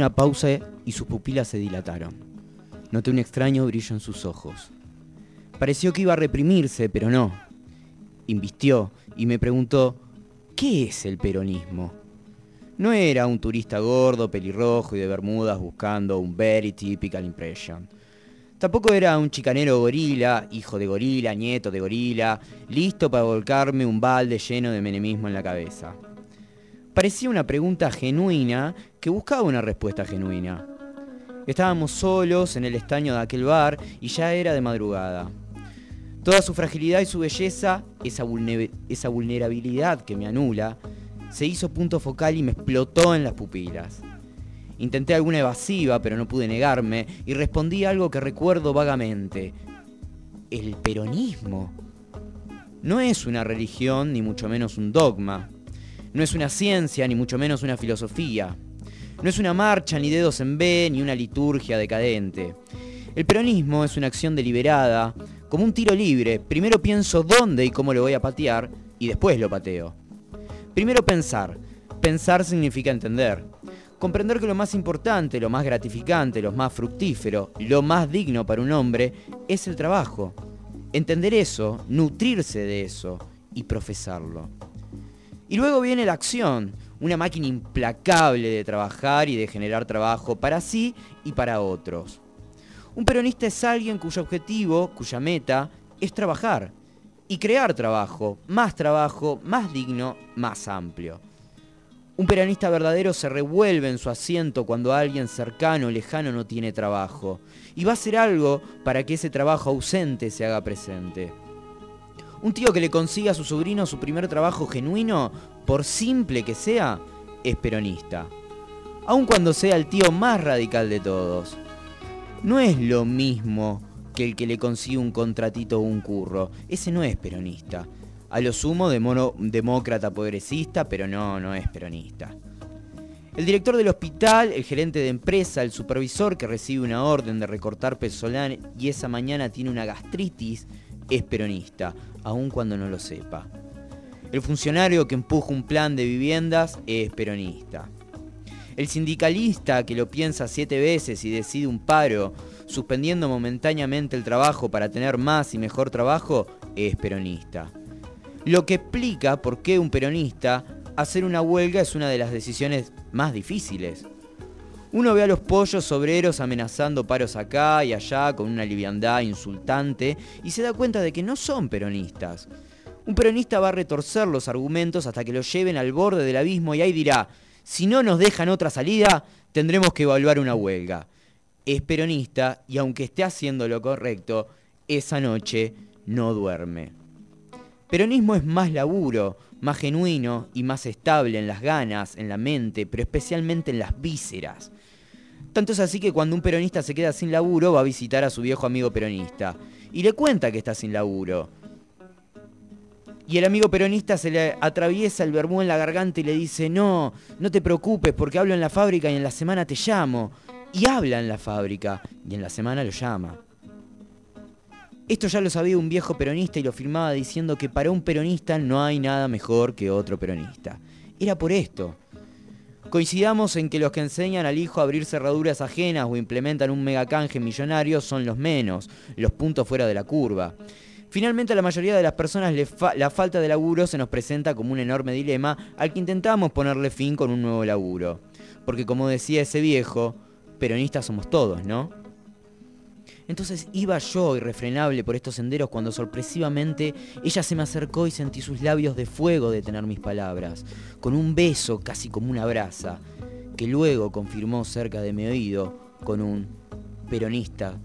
Una pausa y sus pupilas se dilataron. Noté un extraño brillo en sus ojos. Pareció que iba a reprimirse, pero no. Invistió y me preguntó, ¿qué es el peronismo? No era un turista gordo, pelirrojo y de bermudas buscando un very typical impression. Tampoco era un chicanero gorila, hijo de gorila, nieto de gorila, listo para volcarme un balde lleno de menemismo en la cabeza. Parecía una pregunta genuina que buscaba una respuesta genuina. Estábamos solos en el estaño de aquel bar y ya era de madrugada. Toda su fragilidad y su belleza, esa, vulnerabilidad que me anula, se hizo punto focal y me explotó en las pupilas. Intenté alguna evasiva, pero no pude negarme, y respondí algo que recuerdo vagamente. El peronismo. No es una religión, ni mucho menos un dogma. No es una ciencia, ni mucho menos una filosofía. No es una marcha, ni dedos en B, ni una liturgia decadente. El peronismo es una acción deliberada, como un tiro libre. Primero pienso dónde y cómo lo voy a patear, y después lo pateo. Primero pensar. Pensar significa entender. Comprender que lo más importante, lo más gratificante, lo más fructífero, lo más digno para un hombre es el trabajo. Entender eso, nutrirse de eso y profesarlo. Y luego viene la acción, una máquina implacable de trabajar y de generar trabajo para sí y para otros. Un peronista es alguien cuyo objetivo, cuya meta, es trabajar y crear trabajo, más trabajo, más digno, más amplio. Un peronista verdadero se revuelve en su asiento cuando alguien cercano o lejano no tiene trabajo y va a hacer algo para que ese trabajo ausente se haga presente. Un tío que le consiga a su sobrino su primer trabajo genuino, por simple que sea, es peronista. Aun cuando sea el tío más radical de todos. No es lo mismo que el que le consigue un contratito o un curro. Ese no es peronista. A lo sumo de mono, demócrata progresista, pero no, no es peronista. El director del hospital, el gerente de empresa, el supervisor que recibe una orden de recortar pesolán y esa mañana tiene una gastritis, es peronista, aun cuando no lo sepa. El funcionario que empuja un plan de viviendas es peronista. El sindicalista que lo piensa siete veces y decide un paro suspendiendo momentáneamente el trabajo para tener más y mejor trabajo, es peronista. Lo que explica por qué un peronista hacer una huelga es una de las decisiones más difíciles. Uno ve a los pollos obreros amenazando paros acá y allá con una liviandad insultante y se da cuenta de que no son peronistas. Un peronista va a retorcer los argumentos hasta que los lleven al borde del abismo y ahí dirá, si no nos dejan otra salida, tendremos que evaluar una huelga es peronista y aunque esté haciendo lo correcto, esa noche no duerme. Peronismo es más laburo, más genuino y más estable en las ganas, en la mente, pero especialmente en las vísceras. Tanto es así que cuando un peronista se queda sin laburo va a visitar a su viejo amigo peronista y le cuenta que está sin laburo. Y el amigo peronista se le atraviesa el vermú en la garganta y le dice, no, no te preocupes porque hablo en la fábrica y en la semana te llamo y habla en la fábrica y en la semana lo llama. Esto ya lo sabía un viejo peronista y lo firmaba diciendo que para un peronista no hay nada mejor que otro peronista. Era por esto. Coincidamos en que los que enseñan al hijo a abrir cerraduras ajenas o implementan un megacanje millonario son los menos, los puntos fuera de la curva. Finalmente a la mayoría de las personas la falta de laburo se nos presenta como un enorme dilema al que intentamos ponerle fin con un nuevo laburo. Porque como decía ese viejo, peronistas somos todos, ¿no? Entonces iba yo irrefrenable por estos senderos cuando sorpresivamente ella se me acercó y sentí sus labios de fuego detener mis palabras, con un beso casi como una brasa, que luego confirmó cerca de mi oído con un peronista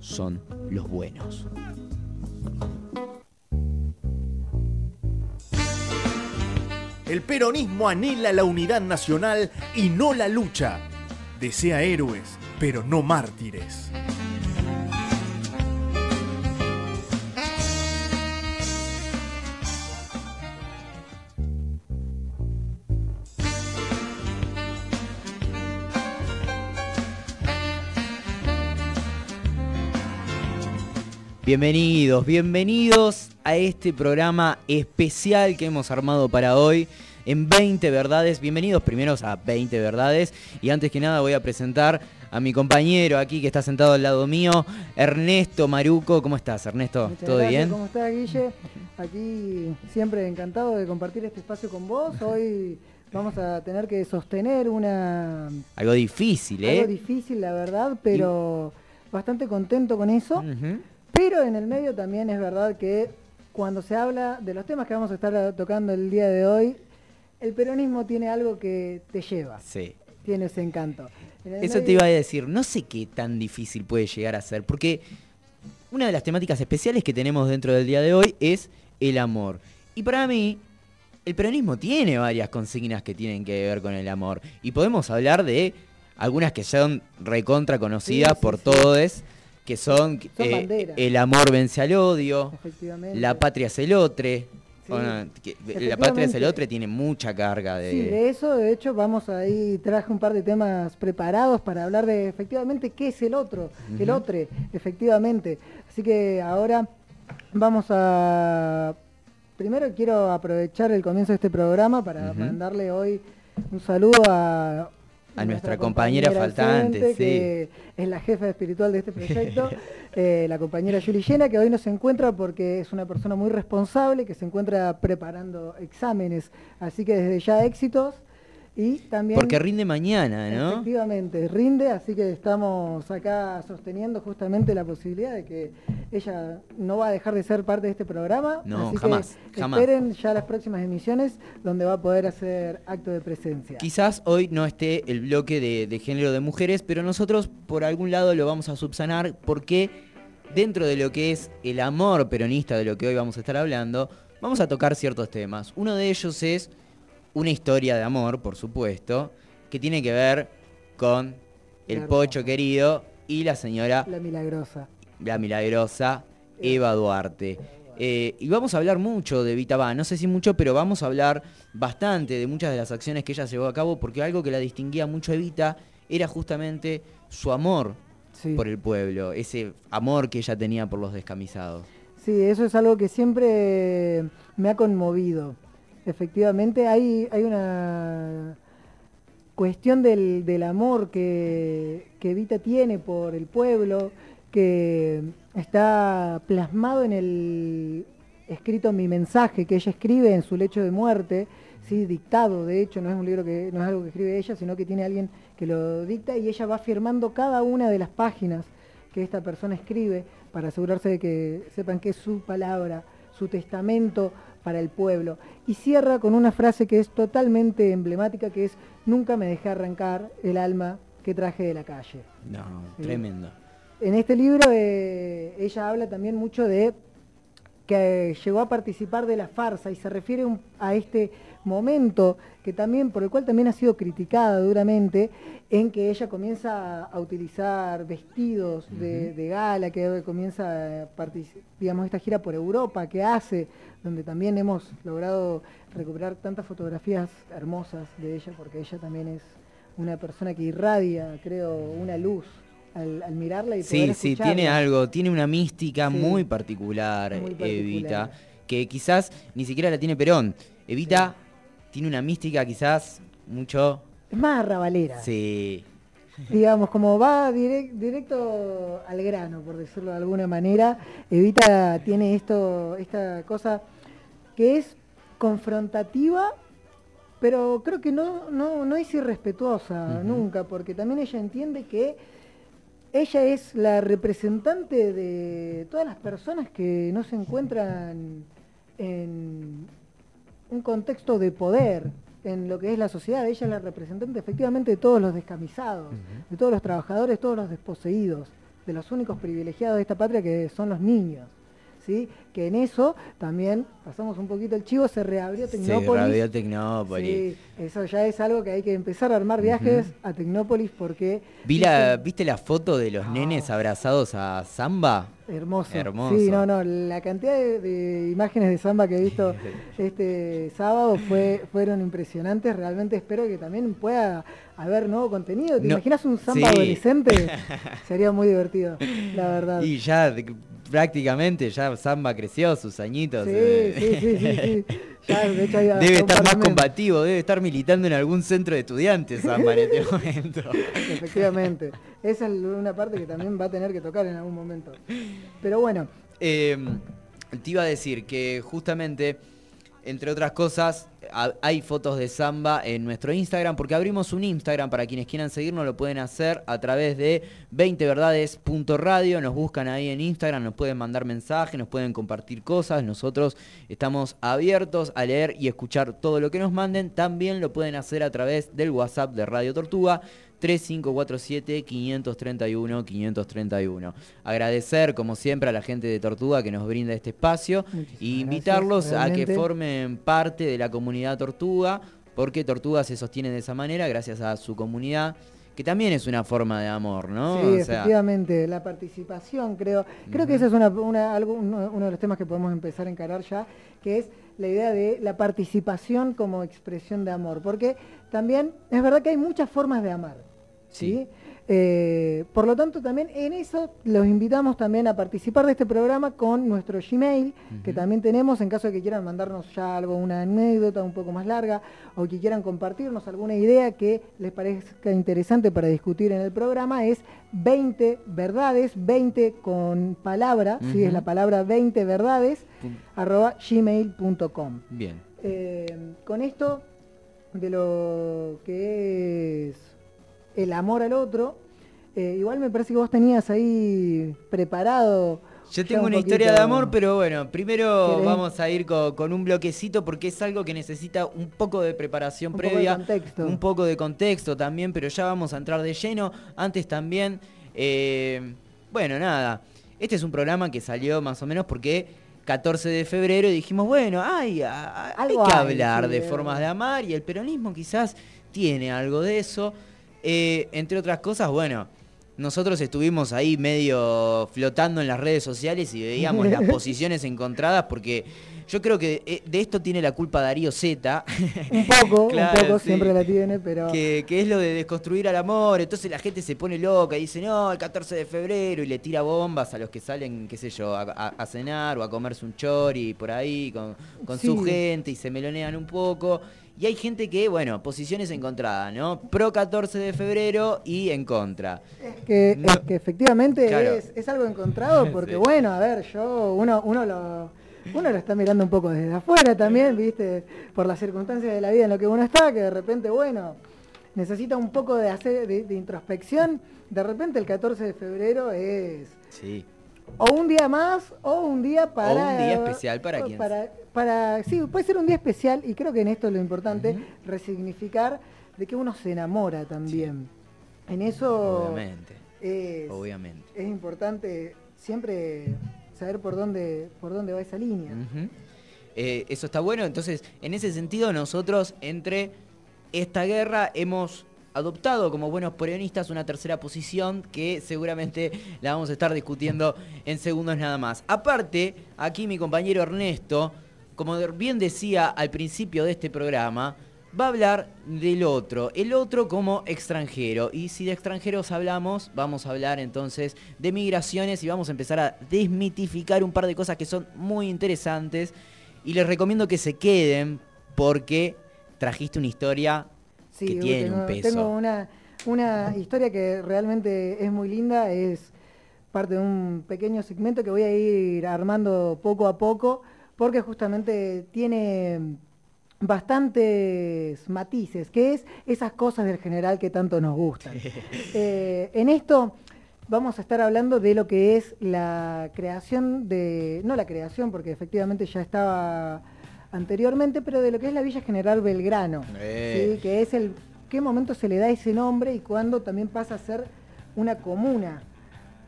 son los buenos. El peronismo anhela la unidad nacional y no la lucha desea héroes, pero no mártires. Bienvenidos, bienvenidos a este programa especial que hemos armado para hoy en 20 verdades. Bienvenidos primeros a 20 verdades. Y antes que nada voy a presentar a mi compañero aquí que está sentado al lado mío, Ernesto Maruco. ¿Cómo estás, Ernesto? ¿Todo bien? ¿Cómo estás, Guille? Aquí siempre encantado de compartir este espacio con vos. Hoy vamos a tener que sostener una... Algo difícil, ¿eh? Algo difícil, la verdad, pero bastante contento con eso. Pero en el medio también es verdad que cuando se habla de los temas que vamos a estar tocando el día de hoy, el peronismo tiene algo que te lleva. Sí. Tiene ese encanto. Eso te iba a decir, no sé qué tan difícil puede llegar a ser, porque una de las temáticas especiales que tenemos dentro del día de hoy es el amor. Y para mí, el peronismo tiene varias consignas que tienen que ver con el amor. Y podemos hablar de algunas que son recontra conocidas por todos, que son, eh, el amor vence al odio, la patria es el otro. la patria es el otro tiene mucha carga de... Sí, de eso, de hecho, vamos ahí, traje un par de temas preparados para hablar de efectivamente qué es el otro, el otro, efectivamente. Así que ahora vamos a primero quiero aprovechar el comienzo de este programa para mandarle hoy un saludo a, a nuestra, compañera, faltante, que es la jefa espiritual de este proyecto, eh, la compañera Yuli Llena, que hoy no se encuentra porque es una persona muy responsable, que se encuentra preparando exámenes, así que desde ya éxitos y también, Porque rinde mañana, ¿no? Efectivamente, rinde, así que estamos acá sosteniendo justamente la posibilidad de que ella no va a dejar de ser parte de este programa. No, así jamás, que Esperen ya las próximas emisiones donde va a poder hacer acto de presencia. Quizás hoy no esté el bloque de, de género de mujeres, pero nosotros por algún lado lo vamos a subsanar porque dentro de lo que es el amor peronista de lo que hoy vamos a estar hablando, vamos a tocar ciertos temas. Uno de ellos es una historia de amor, por supuesto, que tiene que ver con el pocho querido y la señora... La milagrosa. La milagrosa Eva Duarte. Eh, y vamos a hablar mucho de Vita no sé si mucho, pero vamos a hablar bastante de muchas de las acciones que ella llevó a cabo, porque algo que la distinguía mucho a Evita era justamente su amor por el pueblo, ese amor que ella tenía por los descamisados. Sí, eso es algo que siempre me ha conmovido efectivamente hay, hay una cuestión del, amor que, que, tiene por el pueblo, que está plasmado en el escrito Mi mensaje que ella escribe en su lecho de muerte, ¿sí? dictado, de hecho, no es un libro que no es algo que escribe ella, sino que tiene alguien que lo dicta y ella va firmando cada una de las páginas que esta persona escribe para asegurarse de que sepan que es su palabra, su testamento para el pueblo. Y cierra con una frase que es totalmente emblemática, que es, nunca me dejé arrancar el alma que traje de la calle. No, tremendo. En este libro eh, ella habla también mucho de que llegó a participar de la farsa y se refiere a este momento que también, por el cual también ha sido criticada duramente, en que ella comienza a utilizar vestidos de, gala, que comienza, digamos, esta gira por Europa que hace, donde también hemos logrado recuperar tantas fotografías hermosas de ella, porque ella también es una persona que irradia, creo, una luz al, mirarla y Sí, sí, tiene algo, tiene una mística muy, particular, Evita, que quizás ni siquiera la tiene Perón. Evita tiene una mística quizás mucho... Es más arrabalera. Sí. Digamos, como va directo al grano, por decirlo de alguna manera, Evita tiene esto, esta cosa que es confrontativa, pero creo que no, no, es irrespetuosa nunca, porque también ella entiende que ella es la representante de todas las personas que no se encuentran en un contexto de poder en lo que es la sociedad. Ella es la representante efectivamente de todos los descamisados, de todos los trabajadores, todos los desposeídos, de los únicos privilegiados de esta patria que son los niños que en eso también pasamos un poquito el chivo, se reabrió Tecnópolis. Se reabrió Tecnópolis. eso ya es algo que hay que empezar a armar viajes a Tecnópolis porque... ¿Viste la foto de los nenes abrazados a Zamba? Hermoso. Sí, no, no, la cantidad de, imágenes de samba que he visto este sábado fue, fueron impresionantes. Realmente espero que también pueda haber nuevo contenido. ¿Te imaginas un samba adolescente? Sería muy divertido, la verdad. Y ya prácticamente ya Samba creció sus añitos. Sí, eh. sí, sí, sí, sí. Ya, de hecho, hay hasta Debe estar más combativo, debe estar militando en algún centro de estudiantes Samba en este momento. Efectivamente. Esa es una parte que también va a tener que tocar en algún momento. Pero bueno, Eh, te iba a decir que justamente, entre otras cosas, hay fotos de samba en nuestro Instagram, porque abrimos un Instagram para quienes quieran seguirnos, lo pueden hacer a través de 20verdades.radio, nos buscan ahí en Instagram, nos pueden mandar mensajes, nos pueden compartir cosas, nosotros estamos abiertos a leer y escuchar todo lo que nos manden, también lo pueden hacer a través del WhatsApp de Radio Tortuga. 3547-531-531. Agradecer, como siempre, a la gente de Tortuga que nos brinda este espacio Muchísimas y invitarlos gracias, a que formen parte de la comunidad Tortuga, porque Tortuga se sostiene de esa manera gracias a su comunidad, que también es una forma de amor, ¿no? sí, O sea, efectivamente, la participación, creo. Creo que ese es una, una- algo, uno, uno de los temas que podemos empezar a encarar ya, que es la idea de la participación como expresión de amor. Porque también es verdad que hay muchas formas de amar. ¿Sí? Eh, por lo tanto, también en eso los invitamos también a participar de este programa con nuestro Gmail, que también tenemos en caso de que quieran mandarnos ya algo, una anécdota un poco más larga, o que quieran compartirnos alguna idea que les parezca interesante para discutir en el programa, es 20 verdades, 20 con palabra, ¿sí? es la palabra 20 verdades, Pum. arroba gmail.com. Bien. Eh, con esto de lo que es el amor al otro, eh, igual me parece que vos tenías ahí preparado. Yo tengo un una historia de amor, pero bueno, primero ¿Querés? vamos a ir co- con, un bloquecito porque es algo que necesita un poco de preparación Un poco de previa, contexto. un poco de contexto también, pero ya vamos a entrar de lleno. Antes también, eh, bueno, nada, este es un programa que salió más o menos porque 14 de febrero y dijimos, bueno, ay, a- a- hay Algo que hay, hablar sí, de formas de amar y el peronismo quizás tiene algo de eso. Eh, entre otras cosas, bueno, nosotros estuvimos ahí medio flotando en las redes sociales y veíamos las posiciones encontradas porque yo creo que eh, de esto tiene la culpa Darío Z. Un poco, Claro, un poco, sí. siempre la tiene, pero Que, que es lo de desconstruir al amor, entonces la gente se pone loca y dice, no, el 14 de febrero y le tira bombas a los que salen, qué sé yo, a, a- a cenar o a comerse un chori por ahí con, con su gente y se melonean un poco. Y hay gente que, bueno, posiciones encontradas, ¿no? Pro 14 de febrero y en contra. es que, No. es que efectivamente Claro. es, es algo encontrado, porque Sí. bueno, a ver, yo, uno, uno lo... Uno lo está mirando un poco desde afuera también, viste, por las circunstancias de la vida en lo que uno está, que de repente, bueno, necesita un poco de hacer de, de introspección. De repente el 14 de febrero es Sí. o un día más o un día para un día especial para quien para, para sí puede ser un día especial y creo que en esto es lo importante resignificar de que uno se enamora también en eso Obviamente. es, Obviamente. es importante siempre saber por dónde por dónde va esa línea. Eh, eso está bueno. Entonces, en ese sentido, nosotros entre esta guerra hemos adoptado como buenos peronistas una tercera posición que seguramente la vamos a estar discutiendo en segundos nada más. Aparte, aquí mi compañero Ernesto, como bien decía al principio de este programa, va a hablar del otro, el otro como extranjero. Y si de extranjeros hablamos, vamos a hablar entonces de migraciones y vamos a empezar a desmitificar un par de cosas que son muy interesantes. Y les recomiendo que se queden porque trajiste una historia Sí, que tiene tengo, un peso. tengo una, una historia que realmente es muy linda, es parte de un pequeño segmento que voy a ir armando poco a poco, porque justamente tiene bastantes matices, que es esas cosas del general que tanto nos gustan. Eh, en esto vamos a estar hablando de lo que es la creación de, no la creación, porque efectivamente ya estaba anteriormente, pero de lo que es la Villa General Belgrano, Eh. ¿sí? que es el qué momento se le da ese nombre y cuándo también pasa a ser una comuna,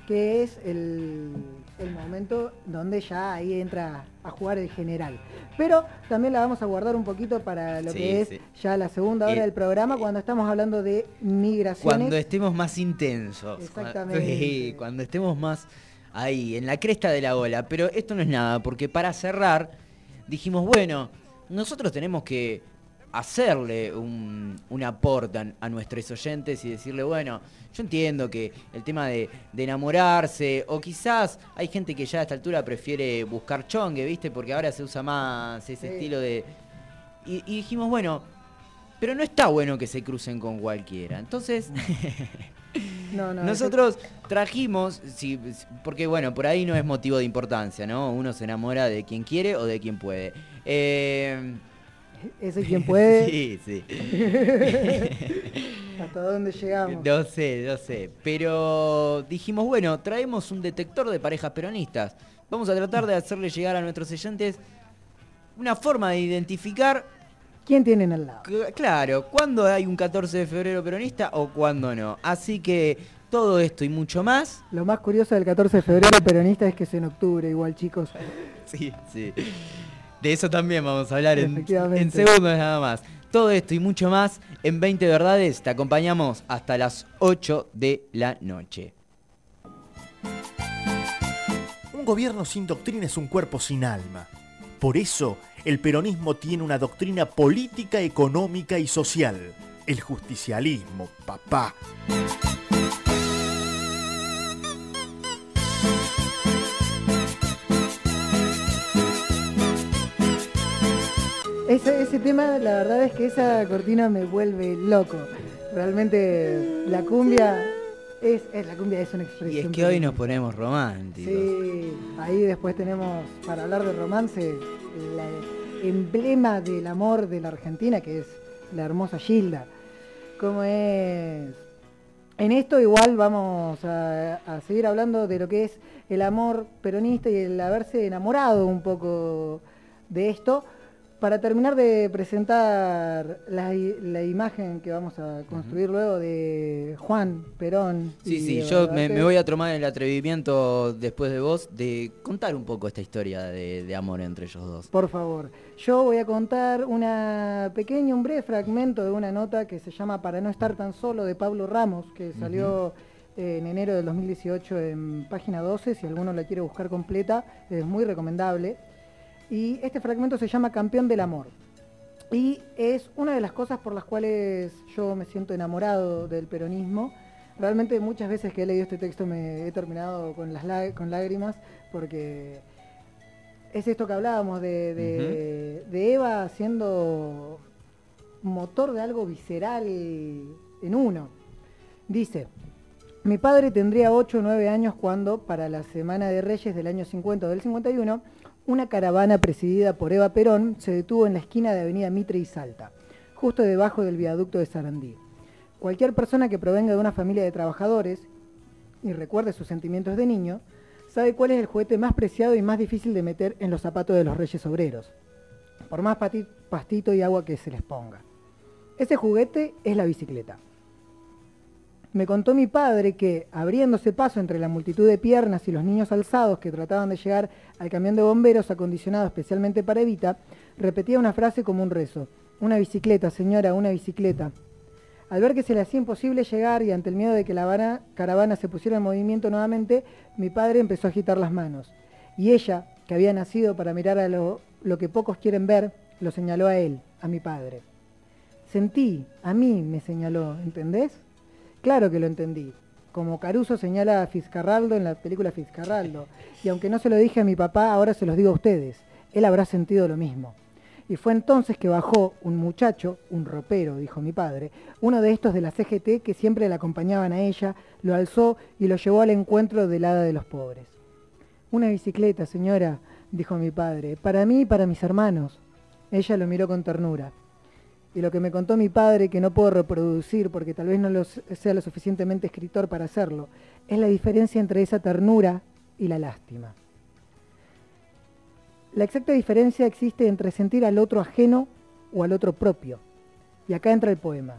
que es el, el momento donde ya ahí entra a jugar el general. Pero también la vamos a guardar un poquito para lo Sí, que es sí. ya la segunda hora Eh, del programa, eh, cuando estamos hablando de migraciones. Cuando estemos más intensos. Exactamente. Sí, cuando estemos más ahí, en la cresta de la ola. Pero esto no es nada, porque para cerrar, dijimos, bueno, nosotros tenemos que hacerle un, un aporte a nuestros oyentes y decirle, bueno, yo entiendo que el tema de, enamorarse, o quizás hay gente que ya a esta altura prefiere buscar chongue, ¿viste? Porque ahora se usa más ese estilo de... Y, dijimos, bueno, pero no está bueno que se crucen con cualquiera. Entonces... Nosotros trajimos, sí, porque bueno, por ahí no es motivo de importancia, ¿no? Uno se enamora de quien quiere o de quien puede. Eh, ese quien puede. sí, sí. ¿Hasta dónde llegamos? No sé, no sé. Pero dijimos, bueno, traemos un detector de parejas peronistas. Vamos a tratar de hacerle llegar a nuestros oyentes una forma de identificar. ¿Quién tienen al lado? Claro, cuándo hay un 14 de febrero peronista o cuándo no. Así que todo esto y mucho más. Lo más curioso del 14 de febrero peronista es que es en octubre, igual, chicos. sí, sí. De eso también vamos a hablar en, en segundos nada más. Todo esto y mucho más en 20 verdades. Te acompañamos hasta las 8 de la noche. Un gobierno sin doctrina es un cuerpo sin alma. Por eso, el peronismo tiene una doctrina política, económica y social. El justicialismo, papá. Ese, tema, la verdad es que esa cortina me vuelve loco. Realmente la cumbia es, la cumbia es una expresión. Y es que hoy nos ponemos románticos. Sí, ahí después tenemos, para hablar de romance, el emblema del amor de la Argentina, que es la hermosa Gilda. Como es. En esto igual vamos a, a seguir hablando de lo que es el amor peronista y el haberse enamorado un poco de esto para terminar de presentar la, imagen que vamos a construir luego de Juan Perón. Sí, sí, yo me, voy a tomar el atrevimiento después de vos de contar un poco esta historia de, amor entre ellos dos. Por favor, yo voy a contar una pequeña, un breve fragmento de una nota que se llama Para no estar tan solo de Pablo Ramos, que salió en enero del 2018 en página 12, si alguno la quiere buscar completa, es muy recomendable. Y este fragmento se llama Campeón del Amor. Y es una de las cosas por las cuales yo me siento enamorado del peronismo. Realmente muchas veces que he leído este texto me he terminado con, las con lágrimas porque es esto que hablábamos de, de Eva siendo motor de algo visceral en uno. Dice, mi padre tendría 8 o 9 años cuando, para la Semana de Reyes del año 50 o del 51, una caravana presidida por Eva Perón se detuvo en la esquina de Avenida Mitre y Salta, justo debajo del viaducto de Sarandí. Cualquier persona que provenga de una familia de trabajadores y recuerde sus sentimientos de niño, sabe cuál es el juguete más preciado y más difícil de meter en los zapatos de los reyes obreros, por más pastito y agua que se les ponga. Ese juguete es la bicicleta. Me contó mi padre que, abriéndose paso entre la multitud de piernas y los niños alzados que trataban de llegar al camión de bomberos acondicionado especialmente para Evita, repetía una frase como un rezo. Una bicicleta, señora, una bicicleta. Al ver que se le hacía imposible llegar y ante el miedo de que la caravana se pusiera en movimiento nuevamente, mi padre empezó a agitar las manos. Y ella, que había nacido para mirar a lo, que pocos quieren ver, lo señaló a él, a mi padre. Sentí, a mí me señaló, ¿entendés? Claro que lo entendí. Como Caruso señala a Fiscarraldo en la película Fiscarraldo. Y aunque no se lo dije a mi papá, ahora se los digo a ustedes. Él habrá sentido lo mismo. Y fue entonces que bajó un muchacho, un ropero, dijo mi padre, uno de estos de la CGT que siempre le acompañaban a ella, lo alzó y lo llevó al encuentro del hada de los pobres. Una bicicleta, señora, dijo mi padre, para mí y para mis hermanos. Ella lo miró con ternura y lo que me contó mi padre, que no puedo reproducir porque tal vez no sea lo suficientemente escritor para hacerlo, es la diferencia entre esa ternura y la lástima. La exacta diferencia existe entre sentir al otro ajeno o al otro propio. Y acá entra el poema.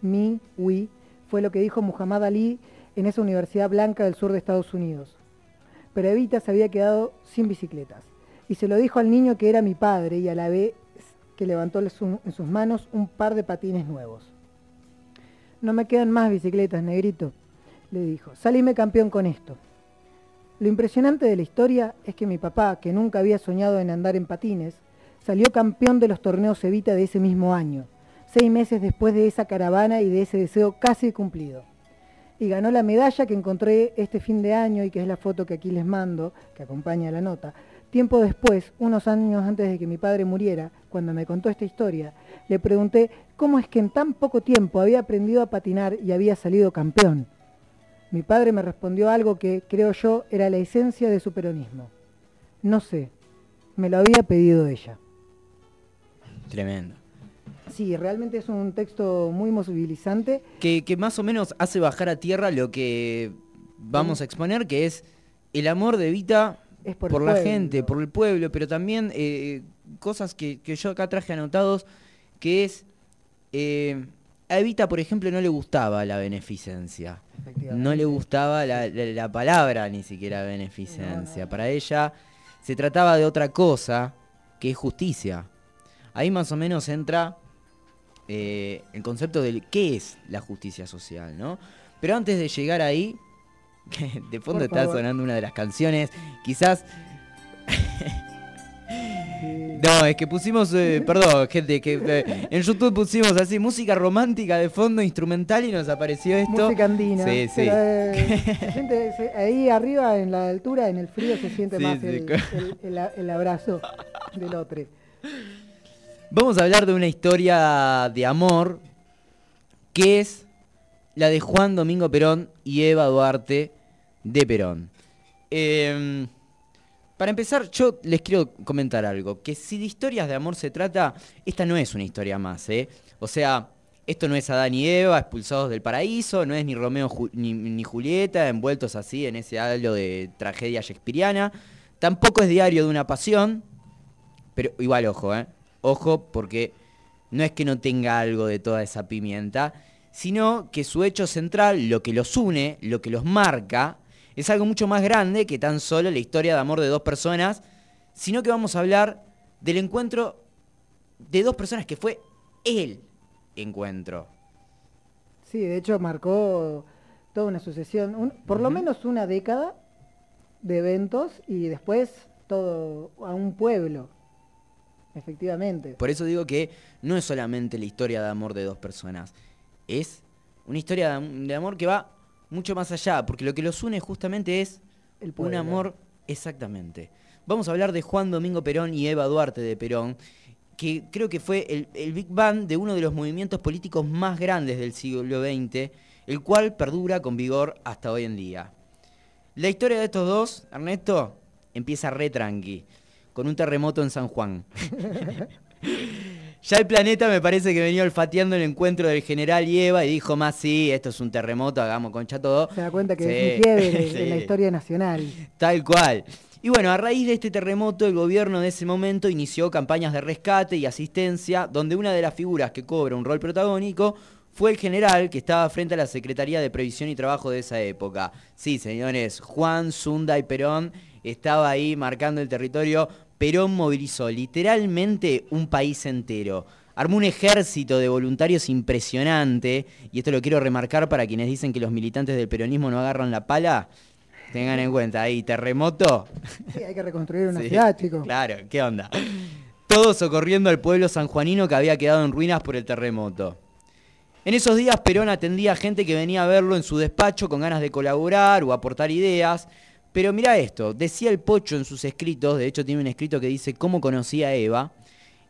Mi, we, fue lo que dijo Muhammad Ali en esa universidad blanca del sur de Estados Unidos. Pero Evita se había quedado sin bicicletas. Y se lo dijo al niño que era mi padre y a la que levantó en sus manos un par de patines nuevos. No me quedan más bicicletas, negrito, le dijo. Salíme campeón con esto. Lo impresionante de la historia es que mi papá, que nunca había soñado en andar en patines, salió campeón de los torneos Evita de ese mismo año, seis meses después de esa caravana y de ese deseo casi cumplido. Y ganó la medalla que encontré este fin de año y que es la foto que aquí les mando, que acompaña la nota. Tiempo después, unos años antes de que mi padre muriera, cuando me contó esta historia, le pregunté cómo es que en tan poco tiempo había aprendido a patinar y había salido campeón. Mi padre me respondió algo que, creo yo, era la esencia de su peronismo. No sé, me lo había pedido ella. Tremendo. Sí, realmente es un texto muy movilizante. Que, que más o menos hace bajar a tierra lo que vamos a exponer, que es el amor de Vita Es por, la gente, por el pueblo, pero también eh, cosas que, que yo acá traje anotados, que es, eh, a Evita, por ejemplo, no le gustaba la beneficencia. No le gustaba la, la- la palabra ni siquiera beneficencia. No, no. Para ella se trataba de otra cosa, que es justicia. Ahí más o menos entra eh, el concepto de qué es la justicia social, ¿no? Pero antes de llegar ahí, de fondo Por está favor. sonando una de las canciones, quizás... No, es que pusimos, eh, perdón, gente, que eh, en YouTube pusimos así música romántica de fondo instrumental y nos apareció esto. Música andina. Sí, sí. eh, se siente- se- ahí arriba en la altura, en el frío, se siente Sí, más sí, el, co- el- el- el abrazo del otro. Vamos a hablar de una historia de amor que es la de Juan Domingo Perón y Eva Duarte de Perón. Eh, para empezar, yo les quiero comentar algo, que si de historias de amor se trata, esta no es una historia más, ¿eh? O sea, esto no es Adán y Eva expulsados del paraíso, no es ni Romeo ni, ni Julieta envueltos así en ese halo de tragedia shakespeariana, tampoco es diario de una pasión, pero igual ojo, ¿eh? Ojo porque no es que no tenga algo de toda esa pimienta, sino que su hecho central, lo que los une, lo que los marca, es algo mucho más grande que tan solo la historia de amor de dos personas, sino que vamos a hablar del encuentro de dos personas que fue el encuentro. Sí, de hecho marcó toda una sucesión, un- por lo menos una década de eventos y después todo a un pueblo. Efectivamente. Por eso digo que no es solamente la historia de amor de dos personas, es una historia de am- de amor que va mucho más allá, porque lo que los une justamente es El un amor exactamente. Vamos a hablar de Juan Domingo Perón y Eva Duarte de Perón, que creo que fue el, el Big Bang de uno de los movimientos políticos más grandes del siglo XX, el cual perdura con vigor hasta hoy en día. La historia de estos dos, Ernesto, empieza re tranqui, con un terremoto en San Juan. Ya el planeta me parece que venía olfateando el encuentro del general y Eva y dijo más, sí, esto es un terremoto, hagamos concha todo. Se da cuenta que Sí, es un quiebre de, de la historia nacional. Tal cual. Y bueno, a raíz de este terremoto, el gobierno de ese momento inició campañas de rescate y asistencia, donde una de las figuras que cobra un rol protagónico fue el general que estaba frente a la Secretaría de Previsión y Trabajo de esa época. Sí, señores, Juan Zunda y Perón estaba ahí marcando el territorio. Perón movilizó literalmente un país entero. Armó un ejército de voluntarios impresionante, y esto lo quiero remarcar para quienes dicen que los militantes del peronismo no agarran la pala. Tengan en cuenta ahí, terremoto. Sí, hay que reconstruir una Sí, ciudad, chicos. Claro, ¿qué onda? Todos socorriendo al pueblo sanjuanino que había quedado en ruinas por el terremoto. En esos días Perón atendía a gente que venía a verlo en su despacho con ganas de colaborar o aportar ideas. Pero mira esto, decía el Pocho en sus escritos, de hecho tiene un escrito que dice cómo conocía a Eva.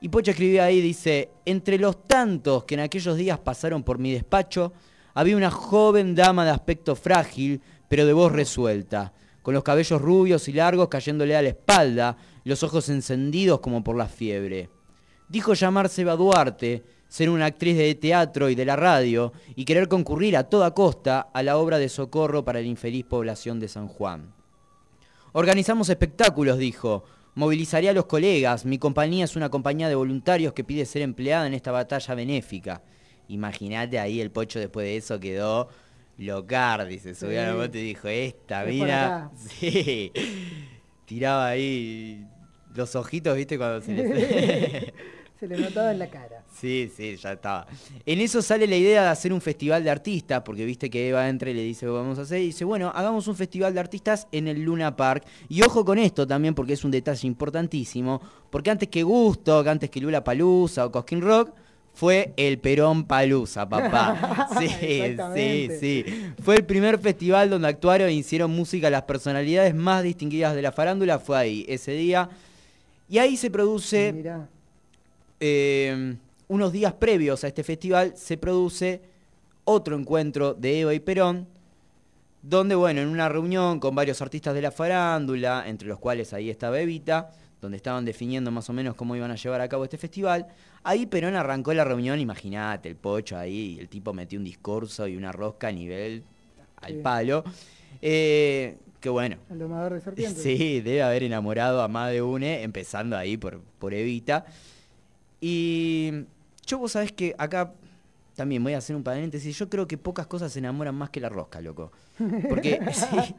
Y Pocho escribía ahí, dice, entre los tantos que en aquellos días pasaron por mi despacho, había una joven dama de aspecto frágil, pero de voz resuelta, con los cabellos rubios y largos cayéndole a la espalda, los ojos encendidos como por la fiebre. Dijo llamarse Eva Duarte, ser una actriz de teatro y de la radio, y querer concurrir a toda costa a la obra de socorro para la infeliz población de San Juan. Organizamos espectáculos, dijo. Movilizaré a los colegas. Mi compañía es una compañía de voluntarios que pide ser empleada en esta batalla benéfica. Imagínate ahí el pocho después de eso quedó locardi. Se subió a la Sí. moto y dijo, esta acá. Sí. Tiraba ahí los ojitos, ¿viste? Cuando se le... Se le notaba en la cara. Sí, sí, ya estaba. En eso sale la idea de hacer un festival de artistas, porque viste que Eva entra y le dice, vamos a hacer, y dice, bueno, hagamos un festival de artistas en el Luna Park. Y ojo con esto también, porque es un detalle importantísimo, porque antes que Gusto, que antes que Lula Palusa o Cosquín Rock, fue el Perón Palusa, papá. Sí, sí, sí. Fue el primer festival donde actuaron e hicieron música las personalidades más distinguidas de la farándula. Fue ahí, ese día. Y ahí se produce. Eh, unos días previos a este festival se produce otro encuentro de Eva y Perón, donde, bueno, en una reunión con varios artistas de la farándula, entre los cuales ahí estaba Evita, donde estaban definiendo más o menos cómo iban a llevar a cabo este festival, ahí Perón arrancó la reunión, imagínate, el pocho ahí, el tipo metió un discurso y una rosca a nivel al palo. Eh, que bueno. El domador de serpientes. Sí, debe haber enamorado a más de une, empezando ahí por, por Evita. Y yo vos sabés que acá también voy a hacer un paréntesis. Yo creo que pocas cosas se enamoran más que la rosca, loco. Porque,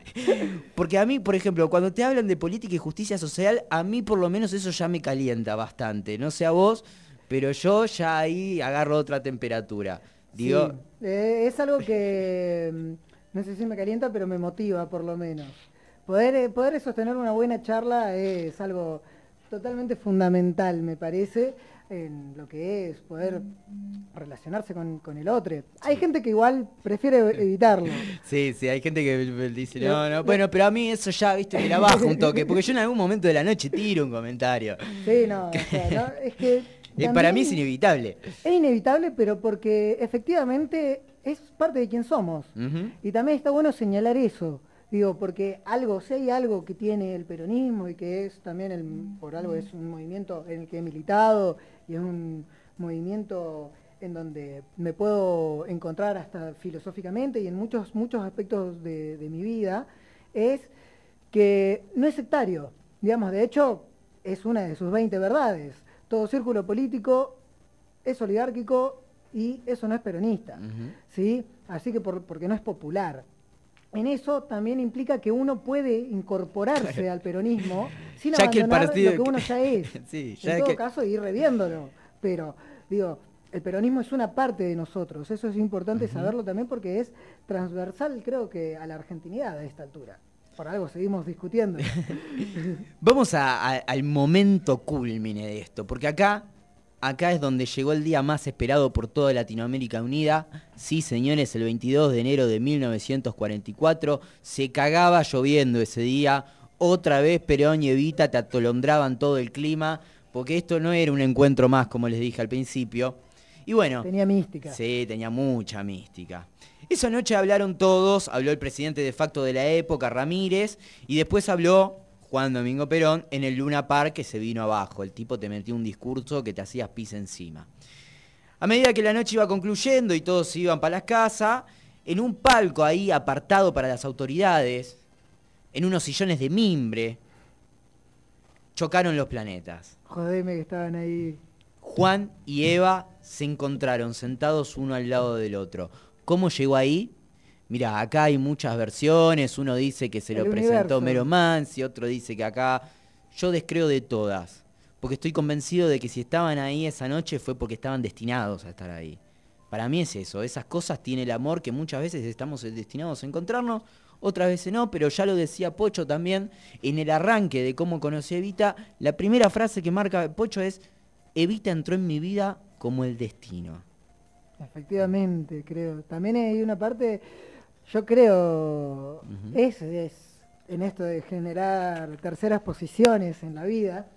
porque a mí, por ejemplo, cuando te hablan de política y justicia social, a mí por lo menos eso ya me calienta bastante. No sé a vos, pero yo ya ahí agarro otra temperatura. Eh, es algo que mm, no sé si me calienta, pero me motiva por lo menos. Poder, eh, poder sostener una buena charla es algo totalmente fundamental, me parece en lo que es poder relacionarse con, el otro. Hay gente que igual prefiere evitarlo. Sí, sí, hay gente que dice, no, no, bueno, pero a mí eso ya, viste, me la bajo un toque, porque yo en algún momento de la noche tiro un comentario. Sí, no, es que... para mí es inevitable. Es inevitable, pero porque efectivamente es parte de quien somos. Y también está bueno señalar eso. Digo, porque algo, si hay algo que tiene el peronismo y que es también, el, por algo es un movimiento en el que he militado y es un movimiento en donde me puedo encontrar hasta filosóficamente y en muchos, muchos aspectos de, mi vida, es que no es sectario. Digamos, de hecho, es una de sus 20 verdades. Todo círculo político es oligárquico y eso no es peronista. ¿sí? Así que porque no es popular en eso también implica que uno puede incorporarse al peronismo sin abandonar lo que uno ya es. en todo caso, ir reviéndolo. Pero, digo, el peronismo es una parte de nosotros. Eso es importante saberlo también porque es transversal, creo que, a la argentinidad a esta altura. Por algo seguimos discutiendo. Vamos al momento culmine de esto, porque acá Acá es donde llegó el día más esperado por toda Latinoamérica Unida. Sí, señores, el 22 de enero de 1944 se cagaba lloviendo ese día. Otra vez Perón y Evita te atolondraban todo el clima, porque esto no era un encuentro más, como les dije al principio. Y bueno. Tenía mística. Sí, tenía mucha mística. Esa noche hablaron todos, habló el presidente de facto de la época, Ramírez, y después habló Juan Domingo Perón en el Luna Park que se vino abajo. El tipo te metió un discurso que te hacías pis encima. A medida que la noche iba concluyendo y todos se iban para las casas, en un palco ahí apartado para las autoridades, en unos sillones de mimbre, chocaron los planetas. Jodeme que estaban ahí. Juan y Eva se encontraron sentados uno al lado del otro. ¿Cómo llegó ahí? Mira, acá hay muchas versiones, uno dice que se lo presentó Mero Mansi, otro dice que acá, yo descreo de todas, porque estoy convencido de que si estaban ahí esa noche fue porque estaban destinados a estar ahí. Para mí es eso, esas cosas tiene el amor que muchas veces estamos destinados a encontrarnos, otras veces no, pero ya lo decía Pocho también en el arranque de cómo conocí a Evita, la primera frase que marca Pocho es, Evita entró en mi vida como el destino. Efectivamente, creo. También hay una parte yo creo, es, en esto de generar terceras posiciones en la vida,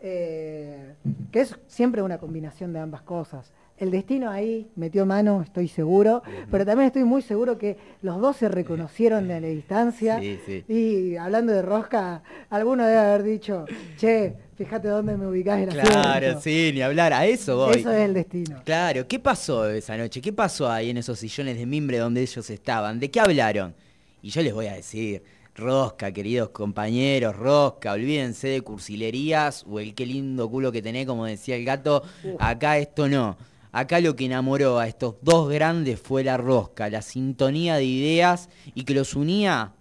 eh, que es siempre una combinación de ambas cosas. El destino ahí metió mano, estoy seguro, pero también estoy muy seguro que los dos se reconocieron de la distancia. Y hablando de rosca, alguno debe haber dicho, che, fíjate dónde me ubicás en la Claro, sí, ni hablar, a eso voy. Eso es el destino. Claro, ¿qué pasó esa noche? ¿Qué pasó ahí en esos sillones de mimbre donde ellos estaban? ¿De qué hablaron? Y yo les voy a decir, Rosca, queridos compañeros, Rosca, olvídense de cursilerías o el qué lindo culo que tenés, como decía el gato, acá esto no. Acá lo que enamoró a estos dos grandes fue la rosca, la sintonía de ideas y que los unía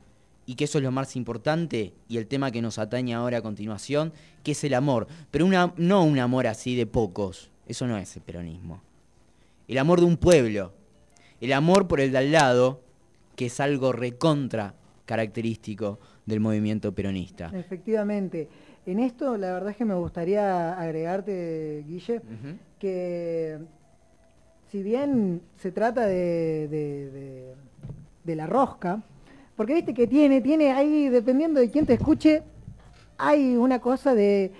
y que eso es lo más importante y el tema que nos atañe ahora a continuación, que es el amor. Pero una, no un amor así de pocos, eso no es el peronismo. El amor de un pueblo, el amor por el de al lado, que es algo recontra característico del movimiento peronista. Efectivamente. En esto, la verdad es que me gustaría agregarte, Guille, que si bien se trata de, de, la rosca, porque viste que tiene, tiene ahí, dependiendo de quién te escuche, hay una cosa de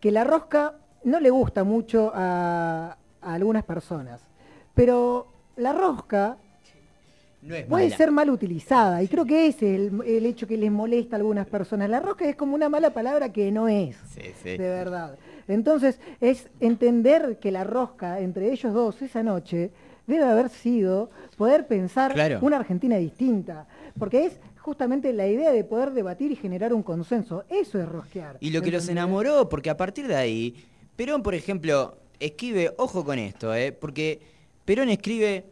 que la rosca no le gusta mucho a, a algunas personas. Pero la rosca puede ser mal utilizada y creo que ese es el, hecho que les molesta a algunas personas. La rosca es como una mala palabra que no es, de verdad. Entonces es entender que la rosca entre ellos dos esa noche debe haber sido poder pensar una Argentina distinta, porque es justamente la idea de poder debatir y generar un consenso. Eso es rosquear. Y lo que los enamoró, porque a partir de ahí, Perón, por ejemplo, escribe, ojo con esto, ¿eh? porque Perón escribe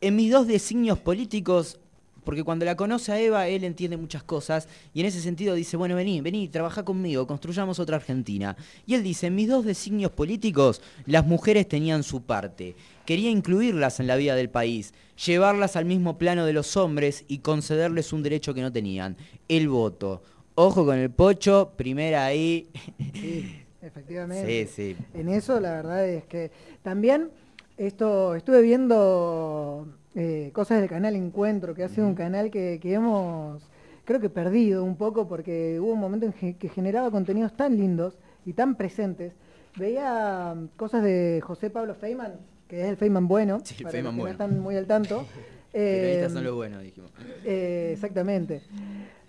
en mis dos designios políticos, porque cuando la conoce a Eva, él entiende muchas cosas, y en ese sentido dice, bueno, vení, vení, trabaja conmigo, construyamos otra Argentina. Y él dice, en mis dos designios políticos, las mujeres tenían su parte. Quería incluirlas en la vida del país, llevarlas al mismo plano de los hombres y concederles un derecho que no tenían, el voto. Ojo con el pocho, primera ahí. Sí, efectivamente. Sí, sí. En eso la verdad es que también esto, estuve viendo eh, cosas del canal Encuentro, que ha sido un canal que, hemos, creo que perdido un poco porque hubo un momento en que generaba contenidos tan lindos y tan presentes. Veía um, cosas de José Pablo Feynman, que es el Feynman bueno, para que no están muy al tanto. eh, son los buenos, dijimos. Eh, exactamente.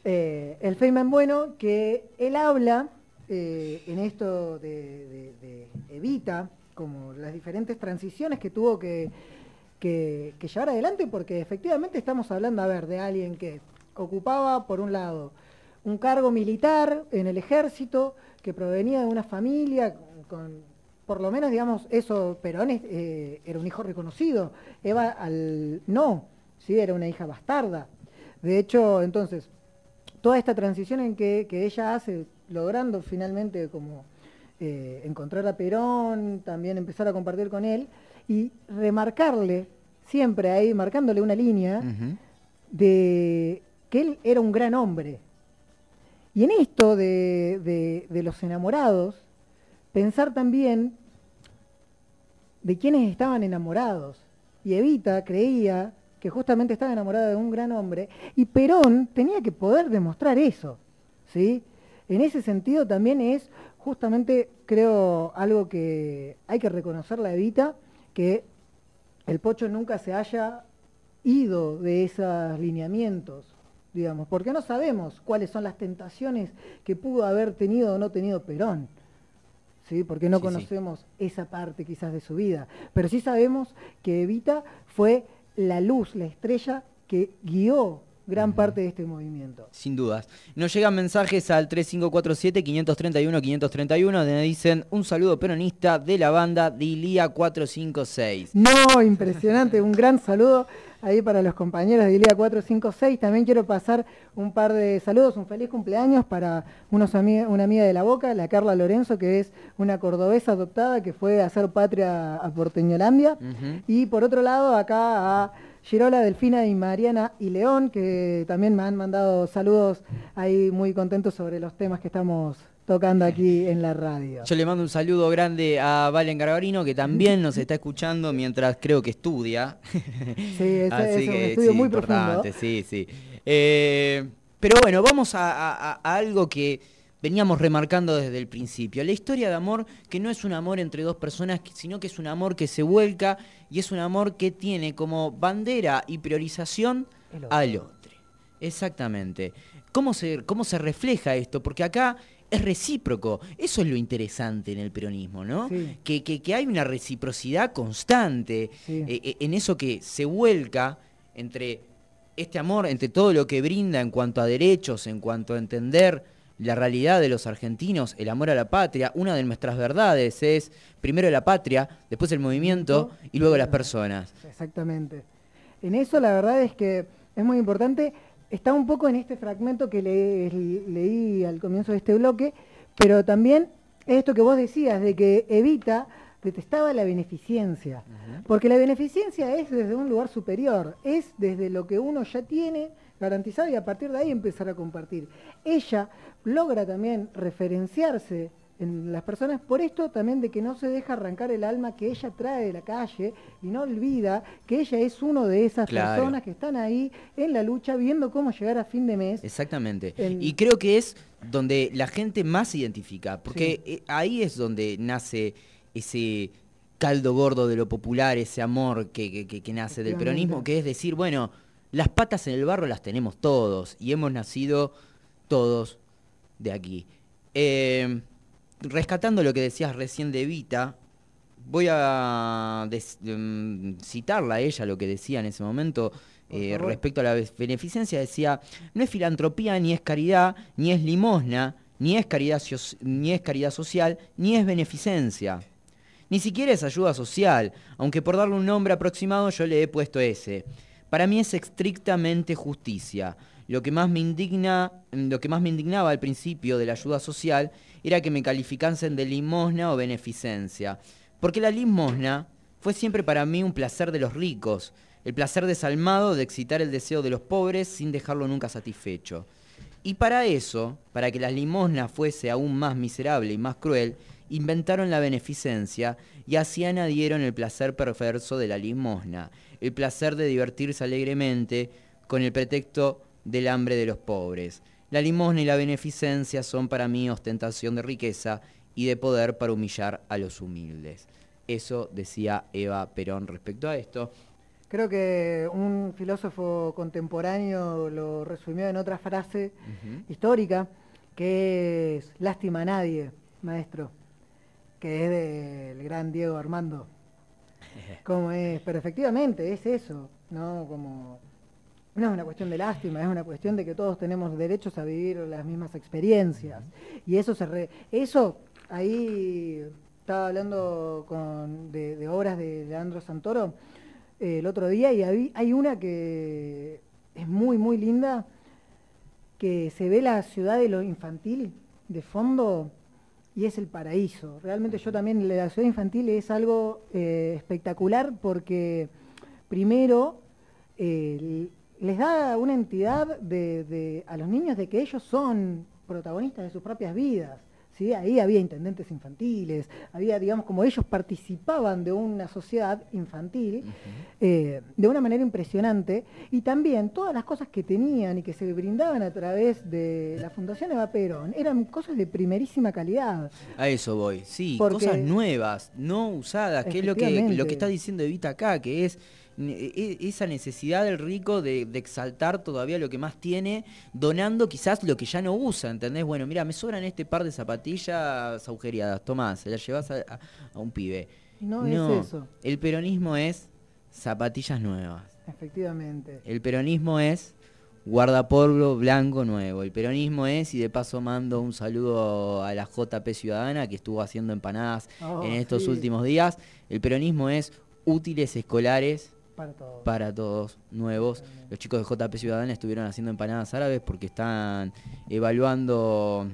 Eh, el Feynman bueno, que él habla en esto de, de Evita, como las diferentes transiciones que tuvo que, llevar adelante, porque efectivamente estamos hablando, a ver, de alguien que ocupaba, por un lado, un cargo militar en el ejército, que provenía de una familia con, por lo menos, digamos, eso, Perón eh, era un hijo reconocido, Eva al, no, sí, era una hija bastarda. De hecho, entonces, toda esta transición en que ella hace, logrando finalmente como eh, encontrar a Perón, también empezar a compartir con él y remarcarle, siempre ahí, marcándole una línea, de que él era un gran hombre. Y en esto de, los enamorados, pensar también de quienes estaban enamorados. Y Evita creía que justamente estaba enamorada de un gran hombre, y Perón tenía que poder demostrar eso. ¿sí? En ese sentido también es justamente creo algo que hay que reconocer la Evita, que el Pocho nunca se haya ido de esos lineamientos, digamos, porque no sabemos cuáles son las tentaciones que pudo haber tenido o no tenido Perón. ¿Sí? porque no conocemos esa parte quizás de su vida, pero sí sabemos que Evita fue la luz, la estrella que guió gran parte de este movimiento. Sin dudas. Nos llegan mensajes al 3547-531-531 donde dicen un saludo peronista de la banda Dilia 456. No, impresionante, un gran saludo ahí para los compañeros de Dilia 456. También quiero pasar un par de saludos, un feliz cumpleaños para unos una amiga de la Boca, la Carla Lorenzo, que es una cordobesa adoptada que fue a hacer patria a Porteñolandia. Y por otro lado, acá a Girola, Delfina y Mariana y León, que también me han mandado saludos ahí muy contentos sobre los temas que estamos tocando aquí en la radio. Yo le mando un saludo grande a Valen Garbarino, que también nos está escuchando mientras creo que estudia. Sí, es, un estudio muy profundo. Sí, sí. Eh, pero bueno, vamos a algo que veníamos remarcando desde el principio. La historia de amor que no es un amor entre dos personas, sino que es un amor que se vuelca y es un amor que tiene como bandera y priorización al otro. Exactamente. ¿Cómo se, ¿Cómo se refleja esto? Porque acá es recíproco. Eso es lo interesante en el peronismo, ¿no? Que, que, hay una reciprocidad constante eh, eh, en eso que se vuelca entre este amor, entre todo lo que brinda en cuanto a derechos, en cuanto a entender la realidad de los argentinos, el amor a la patria, una de nuestras verdades es primero la patria, después el movimiento y luego las personas. Exactamente. En eso la verdad es que es muy importante está un poco en este fragmento que le- leí al comienzo de este bloque, pero también esto que vos decías, de que Evita detestaba la beneficencia, porque la beneficencia es desde un lugar superior, es desde lo que uno ya tiene garantizado y a partir de ahí empezar a compartir. Ella logra también referenciarse en las personas por esto también de que no se deja arrancar el alma que ella trae de la calle y no olvida que ella es uno de esas Claro. personas que están ahí en la lucha viendo cómo llegar a fin de mes. Exactamente. En- Y creo que es donde la gente más se identifica, porque eh, ahí es donde nace ese caldo gordo de lo popular, ese amor que, que- que- que nace del peronismo, que es decir, bueno, las patas en el barro las tenemos todos y hemos nacido todos de aquí. Eh, rescatando lo que decías recién de Evita, voy a mm, citarla a ella, lo que decía en ese momento eh, respecto a la be- beneficencia, decía, no es filantropía, ni es caridad, ni es limosna, ni es caridad, ni es caridad social, ni es beneficencia. Ni siquiera es ayuda social, aunque por darle un nombre aproximado yo le he puesto ese. Para mí es estrictamente justicia. Lo que más me indigna, lo que más me indignaba al principio de la ayuda social era que me calificasen de limosna o beneficencia. Porque la limosna fue siempre para mí un placer de los ricos, el placer desalmado de excitar el deseo de los pobres sin dejarlo nunca satisfecho. Y para eso, para que la limosna fuese aún más miserable y más cruel, inventaron la beneficencia y así añadieron el placer perverso de la limosna, el placer de divertirse alegremente con el pretexto del hambre de los pobres. La limosna y la beneficencia son para mí ostentación de riqueza y de poder para humillar a los humildes. Eso decía Eva Perón respecto a esto. Creo que un filósofo contemporáneo lo resumió en otra frase histórica, que es lástima a nadie, maestro, que es del gran Diego Armando. Como es, pero efectivamente es eso, ¿no? Como no es una cuestión de lástima, es una cuestión de que todos tenemos derechos a vivir las mismas experiencias. Y eso se re- eso ahí estaba hablando con, de, de obras de Leandro Santoro eh, el otro día y hay una que es muy, muy linda, que se ve la ciudad de lo infantil de fondo y es el paraíso. Realmente yo también, la ciudad infantil es algo eh, espectacular porque primero eh, les da una entidad de, de- a los niños de que ellos son protagonistas de sus propias vidas. ¿Sí? Ahí había intendentes infantiles, había, digamos, como ellos participaban de una sociedad infantil eh, de una manera impresionante y también todas las cosas que tenían y que se brindaban a través de la Fundación Eva Perón eran cosas de primerísima calidad. A eso voy, sí, Porque- cosas nuevas, no usadas, que es lo que, lo que está diciendo Evita acá, que es esa necesidad del rico de, de exaltar todavía lo que más tiene, donando quizás lo que ya no usa, ¿entendés? Bueno, mira, me sobran este par de zapatillas agujereadas, tomás, se las llevas a, a- a un pibe. No, es eso, el peronismo es zapatillas nuevas. efectivamente. El peronismo es guardapolvo blanco nuevo. El peronismo es, y de paso mando un saludo a la JP Ciudadana que estuvo haciendo empanadas Oh, en estos sí. últimos días. El peronismo es útiles escolares Para todos. para todos, nuevos. Los chicos de JP Ciudadana estuvieron haciendo empanadas árabes porque están evaluando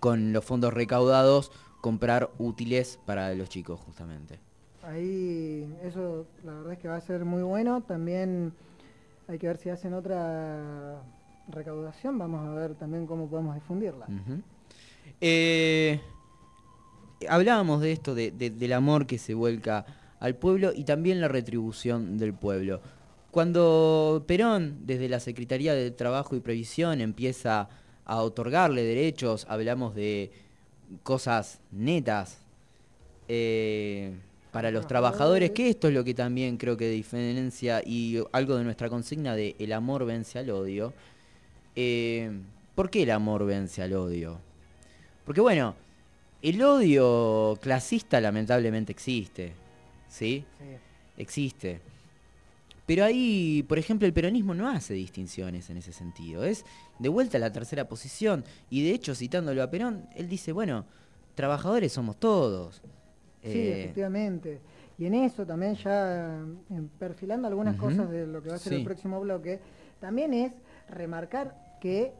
con los fondos recaudados comprar útiles para los chicos justamente. Ahí, eso la verdad es que va a ser muy bueno. También hay que ver si hacen otra recaudación. Vamos a ver también cómo podemos difundirla. Eh, hablábamos de esto, de- de- del amor que se vuelca al pueblo y también la retribución del pueblo. Cuando Perón, desde la Secretaría de Trabajo y Previsión, empieza a otorgarle derechos, hablamos de cosas netas eh, para los trabajadores, que esto es lo que también creo que diferencia y algo de nuestra consigna de el amor vence al odio. Eh, ¿Por qué el amor vence al odio? Porque bueno, el odio clasista lamentablemente existe, ¿sí? Sí. Existe. Pero ahí, por ejemplo, el peronismo no hace distinciones en ese sentido. Es de vuelta a la tercera posición. Y de hecho, citándolo a Perón, él dice, bueno, trabajadores somos todos. Sí, Eh, efectivamente. Y en eso también ya eh, perfilando algunas cosas de lo que va a ser Sí. el próximo bloque, también es remarcar que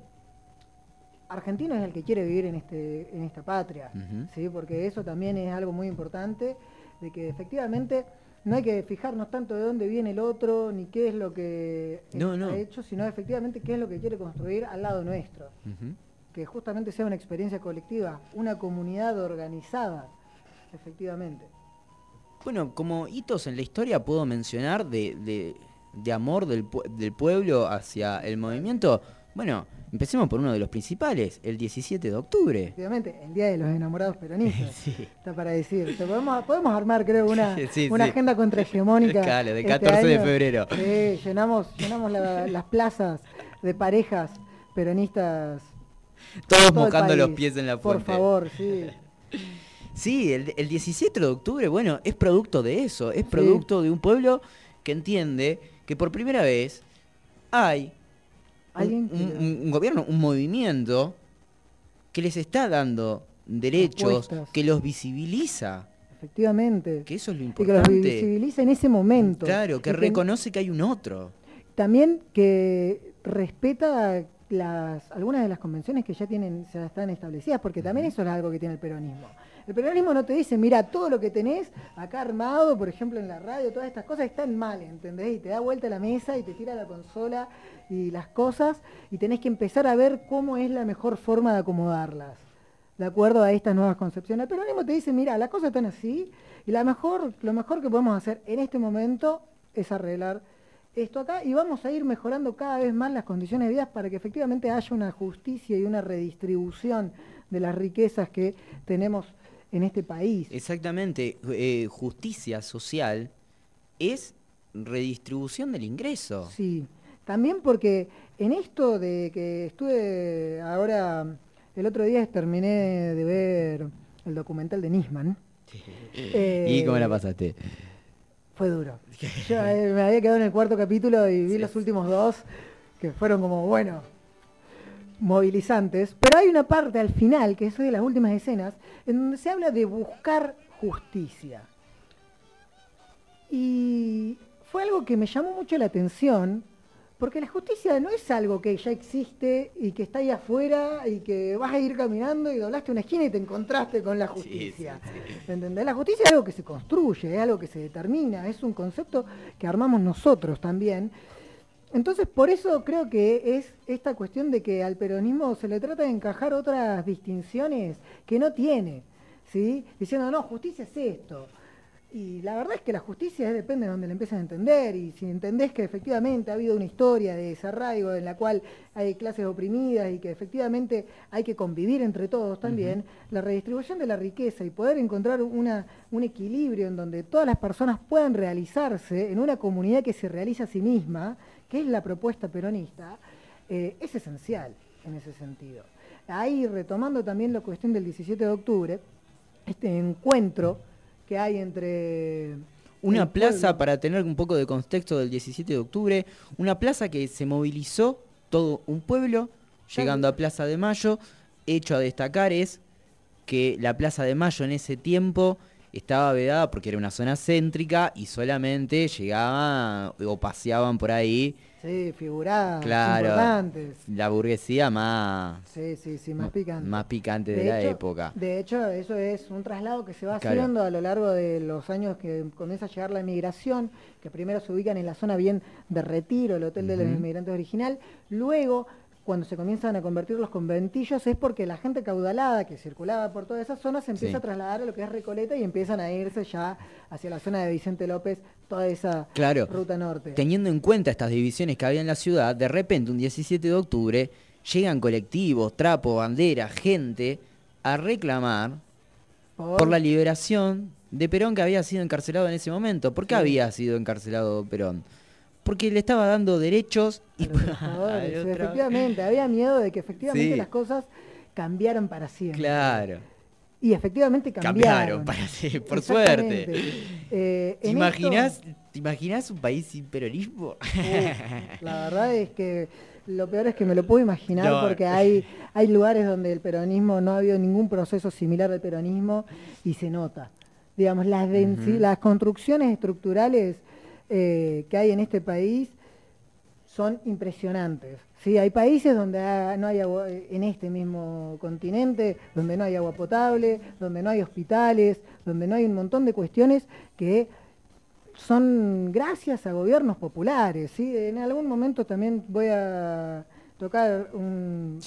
argentino es el que quiere vivir en, este, en esta patria. ¿sí? porque eso también es algo muy importante, de que efectivamente no hay que fijarnos tanto de dónde viene el otro, ni qué es lo que No, ha hecho, sino efectivamente qué es lo que quiere construir al lado nuestro. Que justamente sea una experiencia colectiva, una comunidad organizada, efectivamente. Bueno, como hitos en la historia puedo mencionar de, de- de amor del, del pueblo hacia el movimiento. Bueno, empecemos por uno de los principales, el 17 de octubre. Efectivamente, el Día de los Enamorados Peronistas. Sí. Está para decir. Podemos, podemos armar, creo, una, Sí, una sí. agenda contrahegemónica. Claro, de este 14 de año. febrero. Sí, llenamos, llenamos la- las plazas de parejas peronistas. Todos todo mojando los pies en la Por fuente. favor, sí. Sí, el, el 17 de octubre, bueno, es producto de eso, es producto de un pueblo que entiende que por primera vez hay Alguien un- un- un gobierno, un movimiento que les está dando derechos, Respuestas. que los visibiliza, Efectivamente. que eso es lo y que los importante. visibiliza en ese momento. Claro, que Y reconoce que hay un otro. También que respeta las, algunas de las convenciones que ya tienen, ya están establecidas, porque también eso es algo que tiene el peronismo. El peronismo no te dice, mira, todo lo que tenés acá armado, por ejemplo en la radio, todas estas cosas están mal, ¿entendés? Y te da vuelta la mesa y te tira la consola y las cosas, y tenés que empezar a ver cómo es la mejor forma de acomodarlas, de acuerdo a estas nuevas concepciones. El peronismo te dice, mira, las cosas están así, y la mejor, lo mejor que podemos hacer en este momento es arreglar esto acá y vamos a ir mejorando cada vez más las condiciones de vida para que efectivamente haya una justicia y una redistribución de las riquezas que tenemos en este país. Exactamente, eh, justicia social es redistribución del ingreso. Sí, también porque en esto de que estuve ahora, el otro día terminé de ver el documental de Nisman. ¿Y cómo la pasaste? Fue duro. Yo eh, me había quedado en el cuarto capítulo y vi los últimos dos que fueron como, bueno, movilizantes. Pero hay una parte al final, que es de las últimas escenas, en donde se habla de buscar justicia. Y fue algo que me llamó mucho la atención, porque la justicia no es algo que ya existe y que está ahí afuera y que vas a ir caminando y doblaste una esquina y te encontraste con la justicia. ¿Entendés? La justicia es algo que se construye, es algo que se determina, es un concepto que armamos nosotros también. Entonces, por eso creo que es esta cuestión de que al peronismo se le trata de encajar otras distinciones que no tiene, ¿sí? Diciendo, no, justicia es esto. Y la verdad es que la justicia es- depende de donde la empieces a entender, y si entendés que efectivamente ha habido una historia de desarraigo en la cual hay clases oprimidas y que efectivamente hay que convivir entre todos también, la redistribución de la riqueza y poder encontrar una, un equilibrio en donde todas las personas puedan realizarse en una comunidad que se realiza a sí misma, que es la propuesta peronista, eh, es esencial en ese sentido. Ahí retomando también la cuestión del 17 de octubre, este encuentro que hay entre... Una plaza, pueblo- para tener un poco de contexto del 17 de octubre, una plaza que se movilizó todo un pueblo, llegando a Plaza de Mayo. Hecho a destacar es que la Plaza de Mayo en ese tiempo estaba vedada porque era una zona céntrica y solamente llegaban o paseaban por ahí Sí, figuras Claro. importantes. la burguesía más, Sí, sí, sí, más picante. más picante de, la hecho- época. De hecho, eso es un traslado que se va Claro. haciendo a lo largo de los años que comienza a llegar la inmigración, que primero se ubican en la zona bien de retiro, el hotel de los inmigrantes original. Luego, cuando se comienzan a convertir los conventillos, es porque la gente caudalada que circulaba por toda esa zona se empieza Sí. a trasladar a lo que es Recoleta y empiezan a irse ya hacia la zona de Vicente López, toda esa Claro. ruta norte. Teniendo en cuenta estas divisiones que había en la ciudad, de repente un 17 de octubre llegan colectivos, trapos, banderas, gente a reclamar por la liberación de Perón que había sido encarcelado en ese momento. ¿Por qué Sí. había sido encarcelado Perón? Porque le estaba dando derechos y a los trabajadores. Ay, Sí, otra vez. efectivamente, había miedo de que efectivamente Sí. las cosas cambiaran para siempre. Claro. Y efectivamente Cambiaron, cambiaron. para sí, por suerte. Eh, ¿Te en imaginas, esto, ¿Te imaginas un país sin peronismo? la verdad es que lo peor es que me lo puedo imaginar No. porque hay, hay lugares donde el peronismo no ha habido ningún proceso similar al peronismo y se nota. Digamos, las, densi- Ujú. las construcciones estructurales eh, que hay en este país son impresionantes. ¿sí? Hay países donde no hay agua, en este mismo continente, donde no hay agua potable, donde no hay hospitales, donde no hay un montón de cuestiones que son gracias a gobiernos populares. ¿sí? En algún momento también voy a tocar un,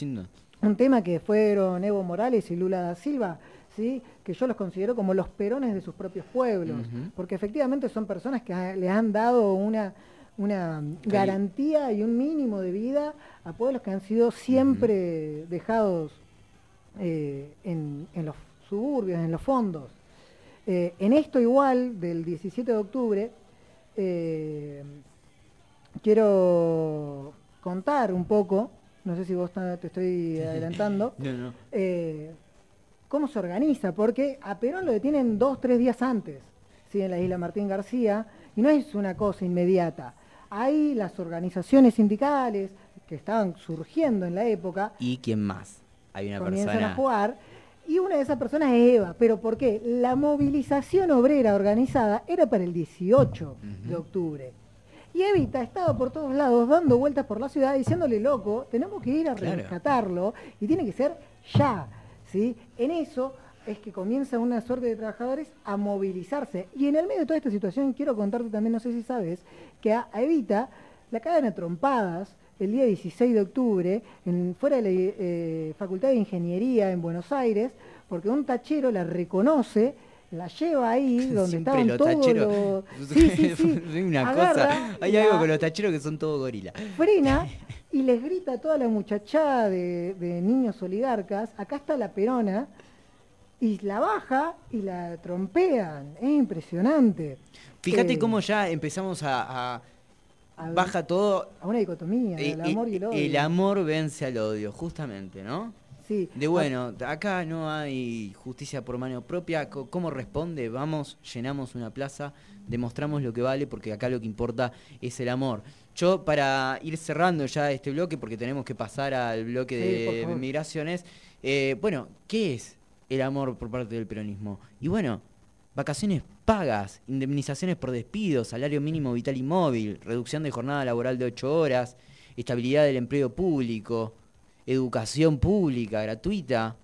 un tema que fueron Evo Morales y Lula da Silva, ¿sí? Que yo los considero como los perones de sus propios pueblos, porque efectivamente son personas que le han dado una una garantía y un mínimo de vida a pueblos que han sido siempre dejados eh, en, los suburbios, en los fondos. Eh, en esto igual, del 17 de octubre, eh, quiero contar un poco, no sé si vos te estoy adelantando, cómo se organiza, porque a Perón lo detienen dos, tres días antes, ¿sí? en la isla Martín García, y no es una cosa inmediata hay las organizaciones sindicales que estaban surgiendo en la época. ¿Y quién más? Hay una comienzan a jugar. Y una de esas personas es Eva. ¿Pero por qué? La movilización obrera organizada era para el 18 de octubre. Y Evita estaba por todos lados dando vueltas por la ciudad diciéndole, loco, tenemos que ir a rescatarlo y tiene que ser ya. ¿Sí? En eso es que comienza una suerte de trabajadores a movilizarse. Y en el medio de toda esta situación quiero contarte también, no sé si sabes, que a, Evita la caen a trompadas el día 16 de octubre en, fuera de la eh, Facultad de Ingeniería en Buenos Aires, porque un tachero la reconoce la lleva ahí donde estaban todos los... Sí, sí, sí. Una cosa. Hay algo con los tacheros que son todos gorilas. Frena y les grita a toda la muchachada de, de niños oligarcas, acá está la perona, y la baja y la trompean. Es impresionante. Fíjate eh, cómo ya empezamos a, baja todo. A una dicotomía, el amor y el odio. El amor vence al odio, justamente, ¿no? Sí. De bueno, acá no hay justicia por mano propia. ¿Cómo responde? Vamos, llenamos una plaza, demostramos lo que vale, porque acá lo que importa es el amor. Yo, para ir cerrando ya este bloque, porque tenemos que pasar al bloque de migraciones, eh, bueno, ¿qué es el amor por parte del peronismo. Y bueno, vacaciones pagas, indemnizaciones por despido, salario mínimo vital y móvil, reducción de jornada laboral de 8 horas, estabilidad del empleo público, educación pública gratuita,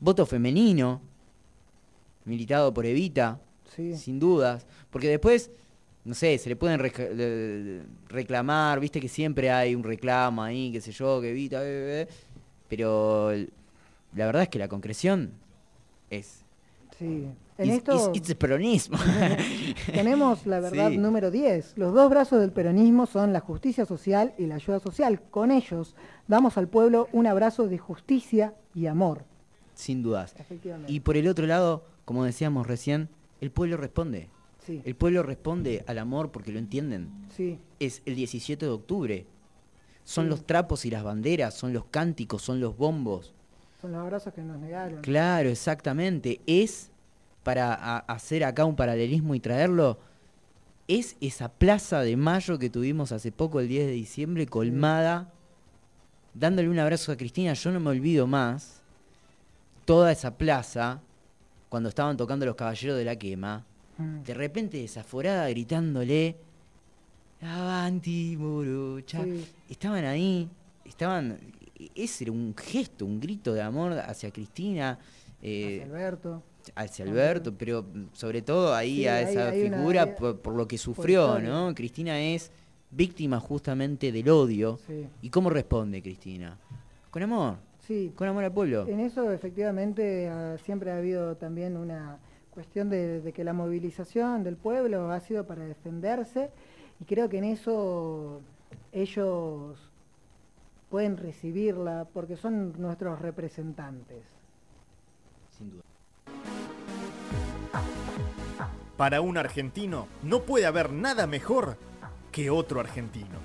voto femenino, militado por Evita, sin dudas, porque después, no sé, se le pueden reclamar, viste que siempre hay un reclamo ahí, qué sé yo, que Evita, pero la verdad es que la concreción es... Sí. En esto it's, peronismo. tenemos la verdad número 10. Los dos brazos del peronismo son la justicia social y la ayuda social. Con ellos damos al pueblo un abrazo de justicia y amor. Sin dudas. Y por el otro lado, como decíamos recién, el pueblo responde. Sí. El pueblo responde al amor porque lo entienden. Sí. Es el 17 de octubre. Son los trapos y las banderas, son los cánticos, son los bombos. Son los abrazos que nos negaron. Claro, exactamente. Es, para hacer acá un paralelismo y traerlo, es esa plaza de mayo que tuvimos hace poco, el 10 de diciembre, colmada, dándole un abrazo a Cristina. Yo no me olvido más toda esa plaza, cuando estaban tocando los caballeros de la quema, mm. de repente desaforada gritándole, Avanti, Morocha. Estaban ahí, estaban ese era un gesto, un grito de amor hacia Cristina. Eh, hacia Alberto. Hacia Alberto, pero sobre todo ahí a esa figura por, lo que sufrió, ¿no? Cristina es víctima justamente del odio. ¿Y cómo responde Cristina? Con amor. Sí. Con amor al pueblo. En eso efectivamente siempre ha habido también una cuestión de, que la movilización del pueblo ha sido para defenderse y creo que en eso ellos pueden recibirla porque son nuestros representantes. Sin duda. Para un argentino no puede haber nada mejor que otro argentino.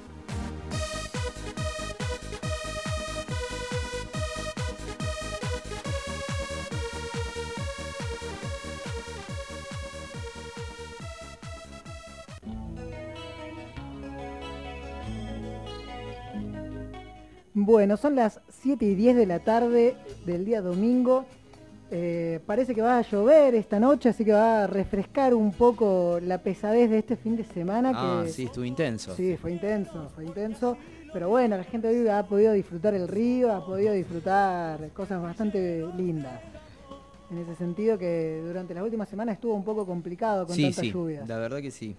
Bueno, son las 7 y 10 de la tarde del día domingo Eh, parece que va a llover esta noche, así que va a refrescar un poco la pesadez de este fin de semana. Ah, que, sí, estuvo intenso. Sí, fue intenso, fue intenso. Pero bueno, la gente hoy ha podido disfrutar el río, ha podido disfrutar cosas bastante lindas. En ese sentido que durante las últimas semanas estuvo un poco complicado con sí, tanta sí, lluvia. la verdad que sí.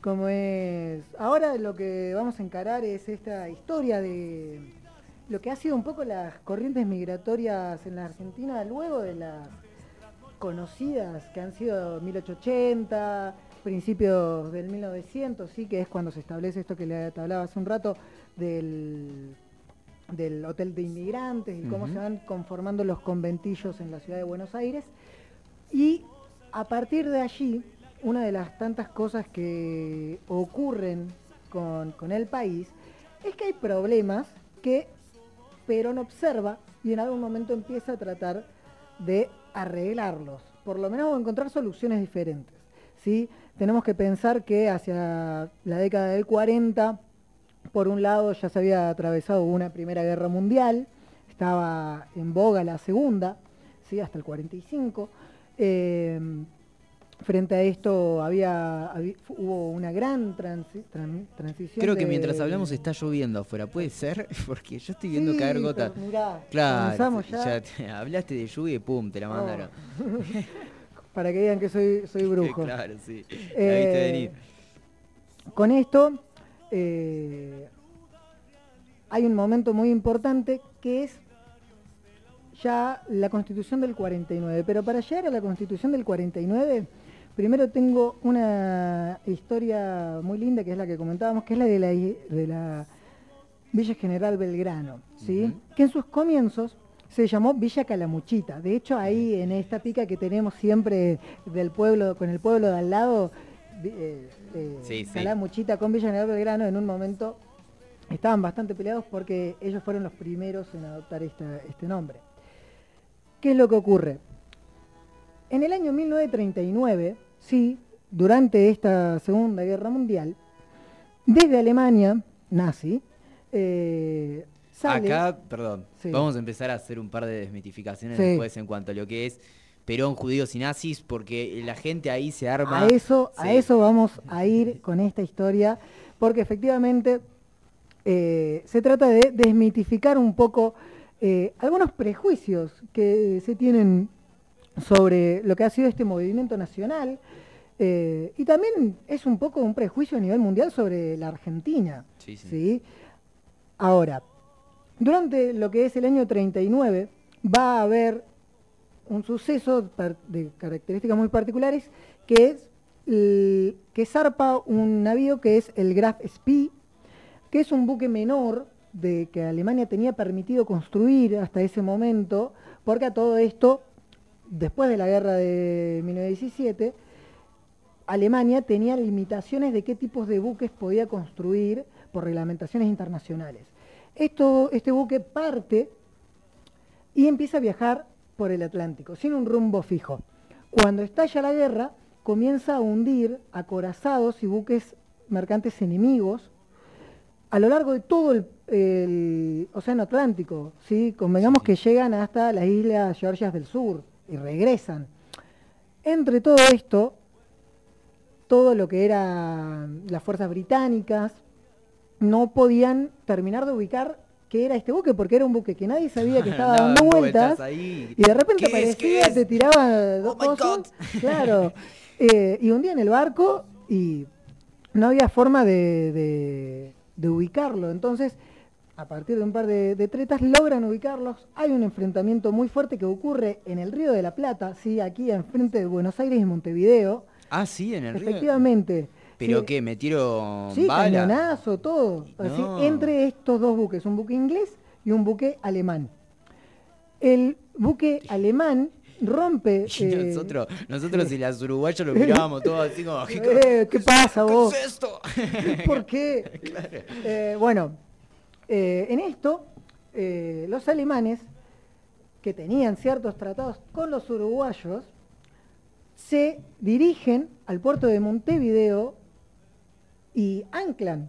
Como es. Ahora lo que vamos a encarar es esta historia de lo que ha sido un poco las corrientes migratorias en la Argentina luego de las conocidas que han sido 1880, principios del 1900, sí, que es cuando se establece esto que le hablaba hace un rato del, del hotel de inmigrantes y cómo se van conformando los conventillos en la ciudad de Buenos Aires. Y a partir de allí, una de las tantas cosas que ocurren con, con el país es que hay problemas que Perón observa y en algún momento empieza a tratar de arreglarlos, por lo menos encontrar soluciones diferentes. ¿sí? Tenemos que pensar que hacia la década del 40, por un lado ya se había atravesado una Primera Guerra Mundial, estaba en boga la Segunda, ¿sí? hasta el 45. Eh, frente a esto había, hubo una gran transi- tran- transición. Creo que de- mientras hablamos está lloviendo afuera, ¿puede ser? Porque yo estoy viendo Sí, caer gotas. mirá, Claro, ya. te- hablaste de lluvia y pum, te la Oh. mandaron. Para que digan que soy, soy brujo. claro, sí. La viste Eh, venir. Con esto eh, hay un momento muy importante que es ya la constitución del 49. Pero para llegar a la constitución del 49, primero tengo una historia muy linda que es la que comentábamos, que es la de la, de la Villa General Belgrano, ¿sí? Que en sus comienzos se llamó Villa Calamuchita. De hecho, ahí en esta pica que tenemos siempre del pueblo, con el pueblo de al lado, eh, eh, Sí, sí. Calamuchita con Villa General Belgrano, en un momento estaban bastante peleados porque ellos fueron los primeros en adoptar esta- este nombre. ¿Qué es lo que ocurre? En el año 1939, sí, durante esta Segunda Guerra Mundial, desde Alemania nazi, eh, sale... Acá, perdón, Sí. vamos a empezar a hacer un par de desmitificaciones Sí. después en cuanto a lo que es Perón, judíos y nazis, porque la gente ahí se arma. A eso, a eso vamos a ir con esta historia, porque efectivamente eh, se trata de desmitificar un poco eh, algunos prejuicios que se tienen sobre lo que ha sido este movimiento nacional. eh, y también es un poco un prejuicio a nivel mundial sobre la Argentina. Sí, sí. ¿sí? Ahora, durante lo que es el año 39 va a haber un suceso de características muy particulares que es el- que zarpa un navío que es el Graf Spee, que es un buque menor de que Alemania tenía permitido construir hasta ese momento, porque a todo esto, después de la guerra de 1917, Alemania tenía limitaciones de qué tipos de buques podía construir por reglamentaciones internacionales. Esto, este buque parte y empieza a viajar por el Atlántico, sin un rumbo fijo. Cuando estalla la guerra, comienza a hundir acorazados y buques mercantes enemigos a lo largo de todo el, el Océano Atlántico. ¿sí? Convengamos que llegan hasta las islas Georgias del Sur y regresan. Entre todo esto, todo lo que eran las fuerzas británicas no podían terminar de ubicar qué era este buque, porque era un buque que nadie sabía que estaba dando vueltas, ahí. y de repente ¿Qué es? ¿Qué aparecía, te tiraba dos Oh cosas, claro, eh, y hundían el barco y no había forma de, de- de ubicarlo. Entonces, a partir de un par de, de tretas, logran ubicarlos. Hay un enfrentamiento muy fuerte que ocurre en el Río de la Plata, sí, aquí enfrente de Buenos Aires y Montevideo. Ah, sí, en el río. Efectivamente. ¿Pero Sí, qué? ¿Metieron Sí, bala? cañonazo, todo. Así, No. entre estos dos buques, un buque inglés y un buque alemán. El buque alemán rompe... Y eh, nosotros, nosotros y las uruguayas lo mirábamos todos así como, ¿qué, Eh, ¿Qué pasa vos? es esto? ¿Por qué? Eh, bueno, eh, en esto, eh, los alemanes, que tenían ciertos tratados con los uruguayos, se dirigen al puerto de Montevideo y anclan,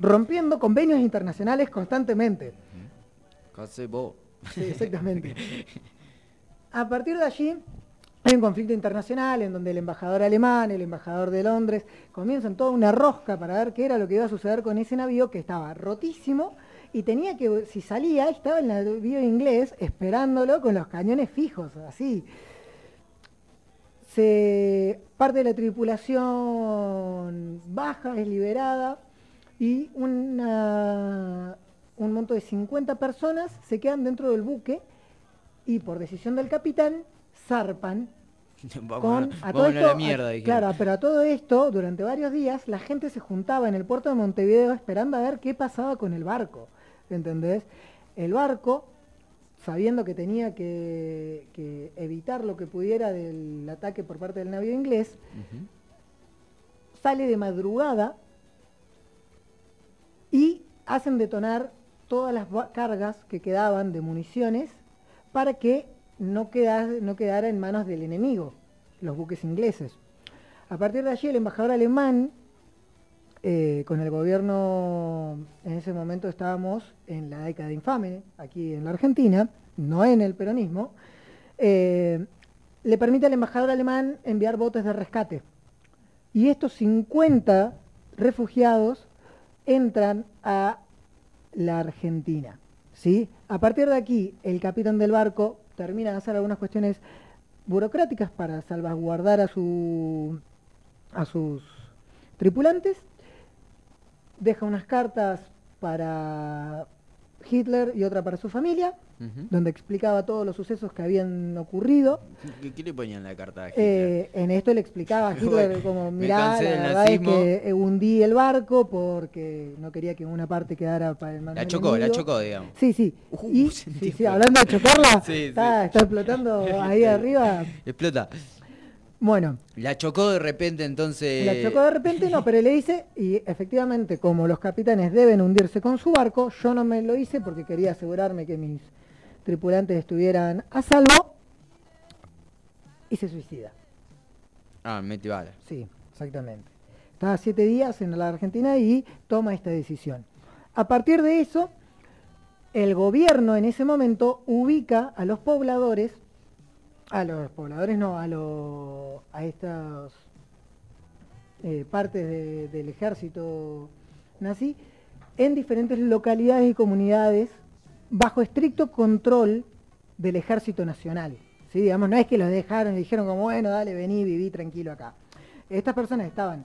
rompiendo convenios internacionales constantemente. Sí, exactamente. a partir de allí hay un conflicto internacional en donde el embajador alemán, el embajador de Londres, comienzan toda una rosca para ver qué era lo que iba a suceder con ese navío que estaba rotísimo y tenía que, si salía, estaba el navío inglés esperándolo con los cañones fijos, así. Parte de la tripulación baja, es liberada y una, un monto de 50 personas se quedan dentro del buque y por decisión del capitán zarpan con a, todo esto, la mierda, claro, pero a todo esto, durante varios días, la gente se juntaba en el puerto de Montevideo esperando a ver qué pasaba con el barco. ¿Entendés? El barco, sabiendo que tenía que, evitar lo que pudiera del ataque por parte del navío inglés, sale de madrugada y hacen detonar todas las cargas que quedaban de municiones para que no quedara, no quedara en manos del enemigo, los buques ingleses. A partir de allí el embajador alemán, eh, con el gobierno, en ese momento estábamos en la década infame, aquí en la Argentina, no en el peronismo, eh, le permite al embajador alemán enviar botes de rescate. Y estos 50 refugiados entran a la Argentina. ¿sí? A partir de aquí, el capitán del barco termina de hacer algunas cuestiones burocráticas para salvaguardar a, su, a sus tripulantes, deja unas cartas para Hitler y otra para su familia, donde explicaba todos los sucesos que habían ocurrido. ¿Qué, le ponían en la carta a Hitler? Eh, en esto le explicaba a Hitler como, mirá, la verdad es que eh, hundí el barco porque no quería que una parte quedara para el La chocó, la chocó, digamos. Sí, sí. Uh, y, sí, sí, hablando de chocarla, está, está, explotando ahí arriba. Explota. Bueno. La chocó de repente entonces. La chocó de repente, no, pero le dice, y efectivamente, como los capitanes deben hundirse con su barco, yo no me lo hice porque quería asegurarme que mis tripulantes estuvieran a salvo y se suicida. Ah, mete bala. Sí, exactamente. Estaba siete días en la Argentina y toma esta decisión. A partir de eso, el gobierno en ese momento ubica a los pobladores a los pobladores no, a, a estas eh, partes del ejército nazi en diferentes localidades y comunidades bajo estricto control del ejército nacional. ¿sí? Digamos, no es que los dejaron y dijeron como, bueno, dale, vení, viví tranquilo acá. Estas personas estaban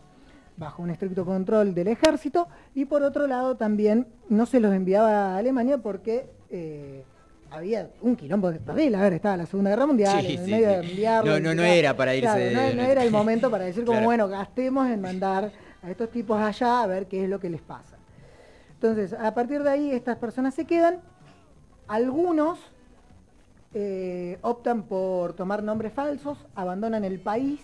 bajo un estricto control del ejército y por otro lado también no se los enviaba a Alemania porque... Eh, había un quilombo de papel, a ver, estaba la Segunda Guerra Mundial, en el medio de enviarlo. No, no, era para irse. no, no, era el momento para decir como, bueno, gastemos en mandar a estos tipos allá a ver qué es lo que les pasa. Entonces, a partir de ahí, estas personas se quedan. Algunos eh, optan por tomar nombres falsos, abandonan el país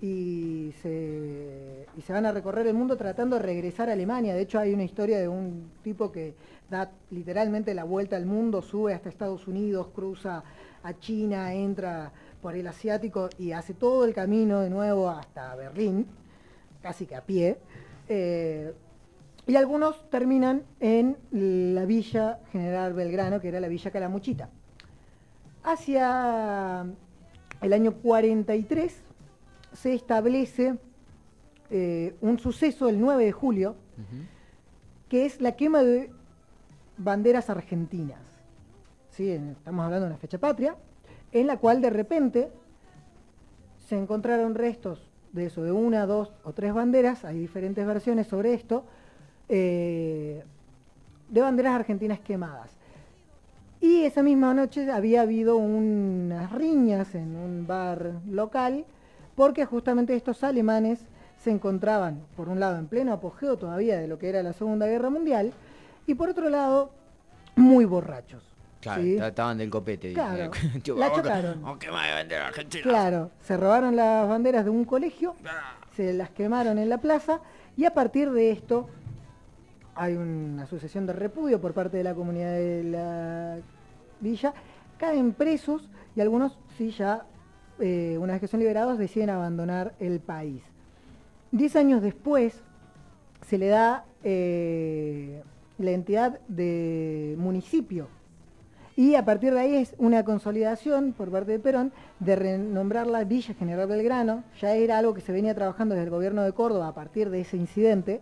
y se, y se van a recorrer el mundo tratando de regresar a Alemania. De hecho, hay una historia de un tipo que da literalmente la vuelta al mundo, sube hasta Estados Unidos, cruza a China, entra por el asiático y hace todo el camino de nuevo hasta Berlín, casi que a pie. Eh, y algunos terminan en la Villa General Belgrano, que era la Villa Calamuchita. Hacia el año 43 se establece eh, un suceso el 9 de julio, que es la quema de banderas argentinas. ¿Sí? Estamos hablando de una fecha patria, en la cual de repente se encontraron restos de eso, de una, dos o tres banderas, hay diferentes versiones sobre esto, eh, de banderas argentinas quemadas. Y esa misma noche había habido unas riñas en un bar local, porque justamente estos alemanes se encontraban, por un lado, en pleno apogeo todavía de lo que era la Segunda Guerra Mundial, y por otro lado, muy borrachos. Claro, estaban del copete. Claro, la chocaron. Claro, se robaron las banderas de un colegio, ah. se las quemaron en la plaza y a partir de esto hay una sucesión de repudio por parte de la comunidad de la villa, caen presos y algunos sí ya, eh, una vez que son liberados, deciden abandonar el país. Diez años después se le da eh, la entidad de municipio Y a partir de ahí es una consolidación por parte de Perón de renombrar la Villa General Belgrano, ya era algo que se venía trabajando desde el gobierno de Córdoba a partir de ese incidente,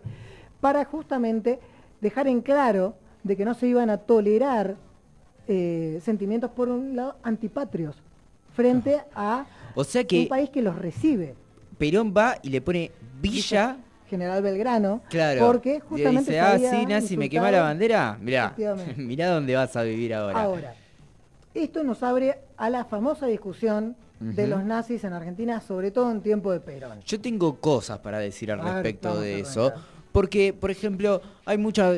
para justamente dejar en claro de que no se iban a tolerar eh, sentimientos, por un lado, antipatrios frente a O sea que un país que los recibe. Perón va y le pone Villa. General Belgrano, Claro. porque Y justamente dice, se ah, sí, Nazi, me quema insultado". la bandera. Mirá, mirá dónde vas a vivir ahora. Ahora, esto nos abre a la famosa discusión de los nazis en Argentina, sobre todo en tiempo de Perón. Yo tengo cosas para decir al ver, respecto de eso. Porque, por ejemplo, hay mucha...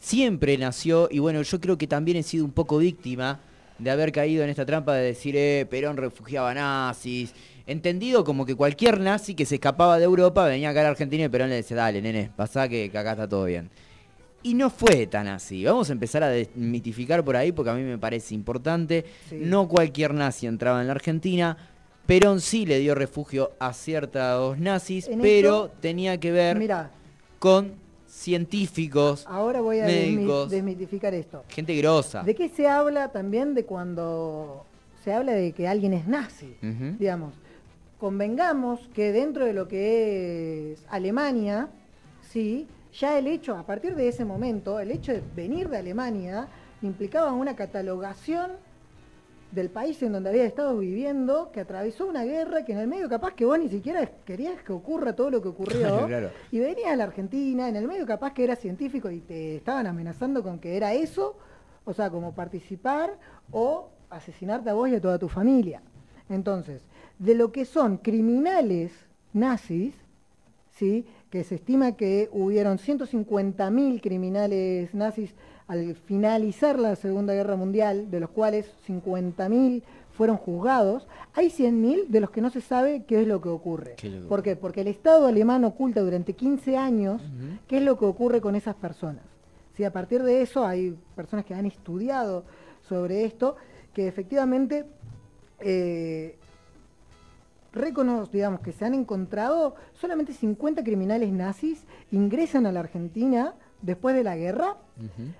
Siempre nació, y bueno, yo creo que también he sido un poco víctima de haber caído en esta trampa de decir, eh, Perón refugiaba nazis. Entendido como que cualquier nazi que se escapaba de Europa venía acá a la Argentina y Perón le decía, dale, nene, pasá que, que acá está todo bien. Y no fue tan así. Vamos a empezar a desmitificar por ahí porque a mí me parece importante. Sí. No cualquier nazi entraba en la Argentina. Perón sí le dio refugio a ciertos nazis, En pero esto, tenía que ver Mira, con científicos, ahora voy a médicos. desmitificar esto. gente grosa. ¿De qué se habla también de cuando se habla de que alguien es nazi? Digamos, convengamos que dentro de lo que es Alemania, sí, ya el hecho, a partir de ese momento, el hecho de venir de Alemania implicaba una catalogación del país en donde había estado viviendo, que atravesó una guerra que en el medio capaz que vos ni siquiera querías que ocurra todo lo que ocurrió. Claro. Y venías a la Argentina, en el medio capaz que eras científico y te estaban amenazando con que era eso, o sea, como participar o asesinarte a vos y a toda tu familia. Entonces, de lo que son criminales nazis, ¿sí? que se estima que hubieron 150.000 criminales nazis al finalizar la Segunda Guerra Mundial, de los cuales 50.000 fueron juzgados, hay 100.000 de los que no se sabe qué es lo que ocurre. ¿Qué es lo que ¿Por qué? Porque el Estado alemán oculta durante 15 años qué es lo que ocurre con esas personas. Si a partir de eso hay personas que han estudiado sobre esto, que efectivamente eh, recono- digamos que se han encontrado solamente 50 criminales nazis ingresan a la Argentina después de la guerra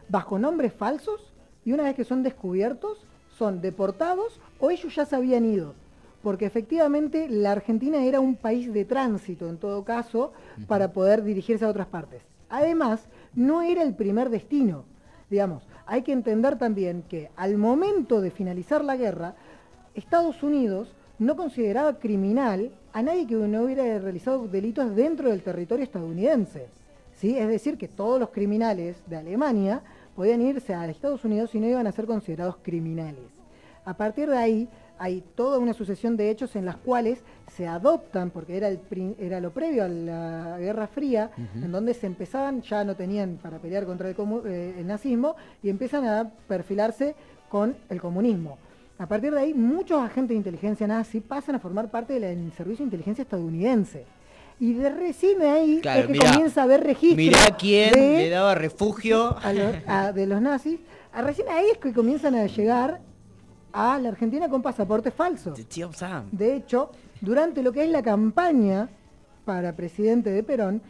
bajo nombres falsos y una vez que son descubiertos son deportados o ellos ya se habían ido. Porque efectivamente la Argentina era un país de tránsito en todo caso para poder dirigirse a otras partes. Además, no era el primer destino. Digamos, hay que entender también que al momento de finalizar la guerra, Estados Unidos no consideraba criminal a nadie que no hubiera realizado delitos dentro del territorio estadounidense. ¿sí? Es decir, que todos los criminales de Alemania podían irse a Estados Unidos y no iban a ser considerados criminales. A partir de ahí hay toda una sucesión de hechos en las cuales se adoptan, porque era, el, era lo previo a la Guerra Fría, en donde se empezaban, ya no tenían para pelear contra el, comu- eh, el nazismo, y empiezan a perfilarse con el comunismo. A partir de ahí, muchos agentes de inteligencia nazi pasan a formar parte del servicio de inteligencia estadounidense. Y de recién ahí Claro, es que mirá, comienza a haber registro Mirá quién de, le daba refugio. a los- a- de los nazis. A recién ahí es que comienzan a llegar a la Argentina con pasaportes falsos. de hecho, durante lo que es la campaña para presidente de Perón,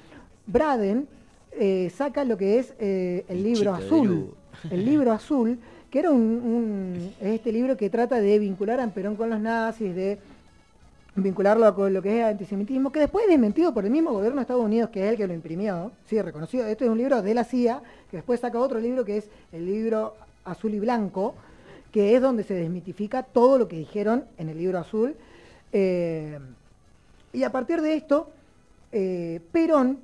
Braden eh, saca lo que es eh, el libro azul. El libro azul, que era un, un- es este libro que trata de vincular a Perón con los nazis, de vincularlo con lo que es antisemitismo, que después es desmentido por el mismo gobierno de Estados Unidos, que es el que lo imprimió, sí, reconocido. Esto es un libro de la CIA, que después saca otro libro que es el libro azul y blanco, que es donde se desmitifica todo lo que dijeron en el libro azul. Eh, y a partir de esto, eh, Perón,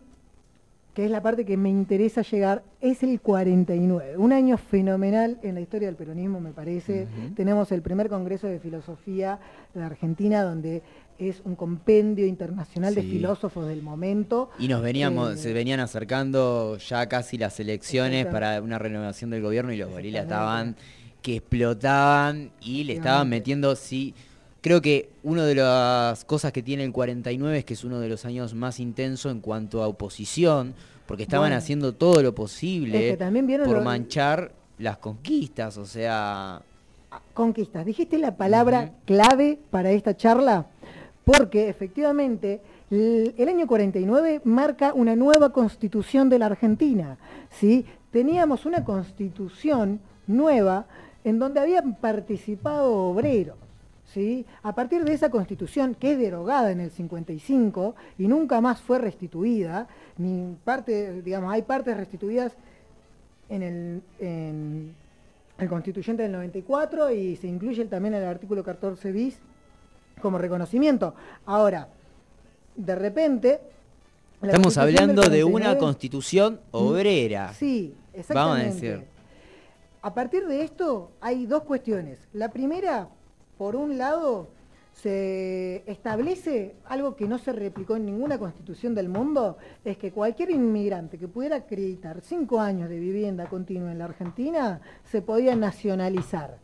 que es la parte que me interesa llegar, es el 49. Un año fenomenal en la historia del peronismo, me parece. Tenemos el primer Congreso de Filosofía de Argentina, donde es un compendio internacional de filósofos del momento. Y nos veníamos, Eh, se venían acercando ya casi las elecciones para una renovación del gobierno y los gorilas estaban que explotaban y le estaban metiendo, sí. Creo que una de las cosas que tiene el 49 es que es uno de los años más intensos en cuanto a oposición, porque estaban Bueno. haciendo todo lo posible Es que también vieron por lo- manchar las conquistas, o sea, Conquistas. Dijiste la palabra clave para esta charla, porque efectivamente el año 49 marca una nueva constitución de la Argentina. ¿sí? Teníamos una constitución nueva en donde habían participado obreros. ¿Sí? A partir de esa constitución, que es derogada en el 55 y nunca más fue restituida, ni parte, digamos, hay partes restituidas en el, en el constituyente del 94 y se incluye también el artículo 14 bis como reconocimiento. Ahora, de repente... Estamos hablando de una constitución obrera. Sí, exactamente. Vamos a decir. A partir de esto hay dos cuestiones. La primera, por un lado, se establece algo que no se replicó en ninguna constitución del mundo, es que cualquier inmigrante que pudiera acreditar cinco años de vivienda continua en la Argentina se podía nacionalizar.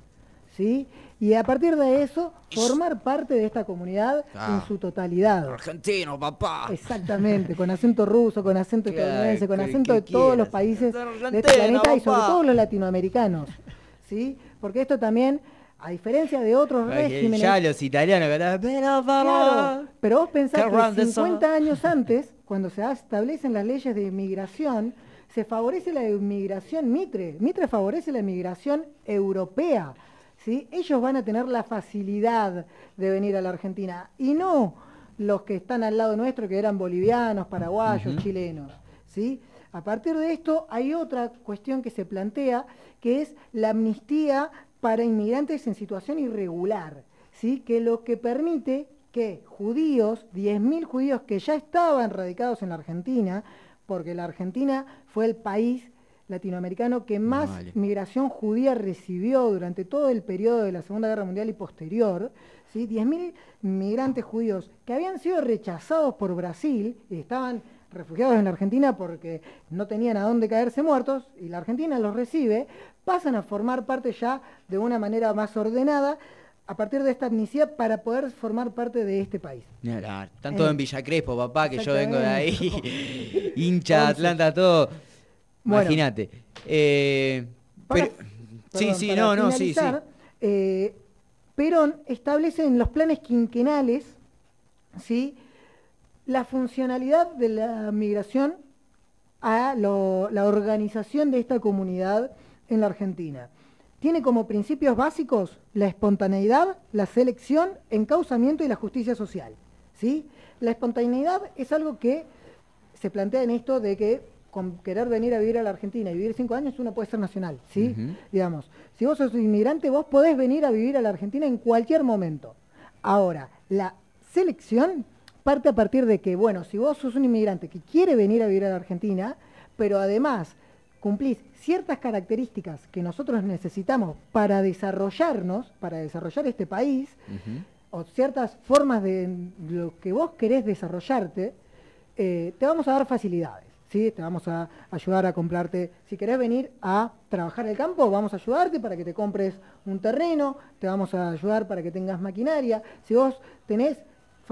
¿sí? Y a partir de eso, formar parte de esta comunidad en su totalidad. Argentino, papá. Exactamente, con acento ruso, con acento estadounidense, con acento de todos los países de este planeta y sobre todo los latinoamericanos. ¿sí? Porque esto también a diferencia de otros regímenes. Ya los italianos pero, claro, pero vos pensás que 50 años antes, cuando se establecen las leyes de inmigración, se favorece la inmigración Mitre. Mitre favorece la inmigración europea. ¿sí? Ellos van a tener la facilidad de venir a la Argentina y no los que están al lado nuestro, que eran bolivianos, paraguayos, chilenos. ¿sí? A partir de esto hay otra cuestión que se plantea, que es la amnistía para inmigrantes en situación irregular, ¿sí? que lo que permite que judíos, 10.000 judíos que ya estaban radicados en la Argentina, porque la Argentina fue el país latinoamericano que más migración judía recibió durante todo el periodo de la Segunda Guerra Mundial y posterior, ¿sí? 10.000 migrantes judíos que habían sido rechazados por Brasil y estaban refugiados en la Argentina porque no tenían a dónde caerse muertos y la Argentina los recibe, pasan a formar parte ya de una manera más ordenada a partir de esta amnistía para poder formar parte de este país. Están todos en Villa Crespo, papá, que yo vengo de ahí, hincha, Atlanta, todo. Imagínate. Eh, sí, sí, no, no, sí, sí. Eh, Perón establece en los planes quinquenales, ¿sí? La funcionalidad de la migración a la organización de esta comunidad en la Argentina. Tiene como principios básicos la espontaneidad, la selección, encauzamiento y la justicia social. ¿sí? La espontaneidad es algo que se plantea en esto de que con querer venir a vivir a la Argentina y vivir cinco años uno puede ser nacional, ¿sí? Digamos, si vos sos inmigrante, vos podés venir a vivir a la Argentina en cualquier momento. Ahora, la selección parte a partir de que, bueno, si vos sos un inmigrante que quiere venir a vivir a la Argentina, pero además cumplís ciertas características que nosotros necesitamos para desarrollarnos, para desarrollar este país, o ciertas formas de lo que vos querés desarrollarte, eh, te vamos a dar facilidades. ¿sí? Te vamos a ayudar a comprarte, si querés venir a trabajar el campo, vamos a ayudarte para que te compres un terreno, te vamos a ayudar para que tengas maquinaria. Si vos tenés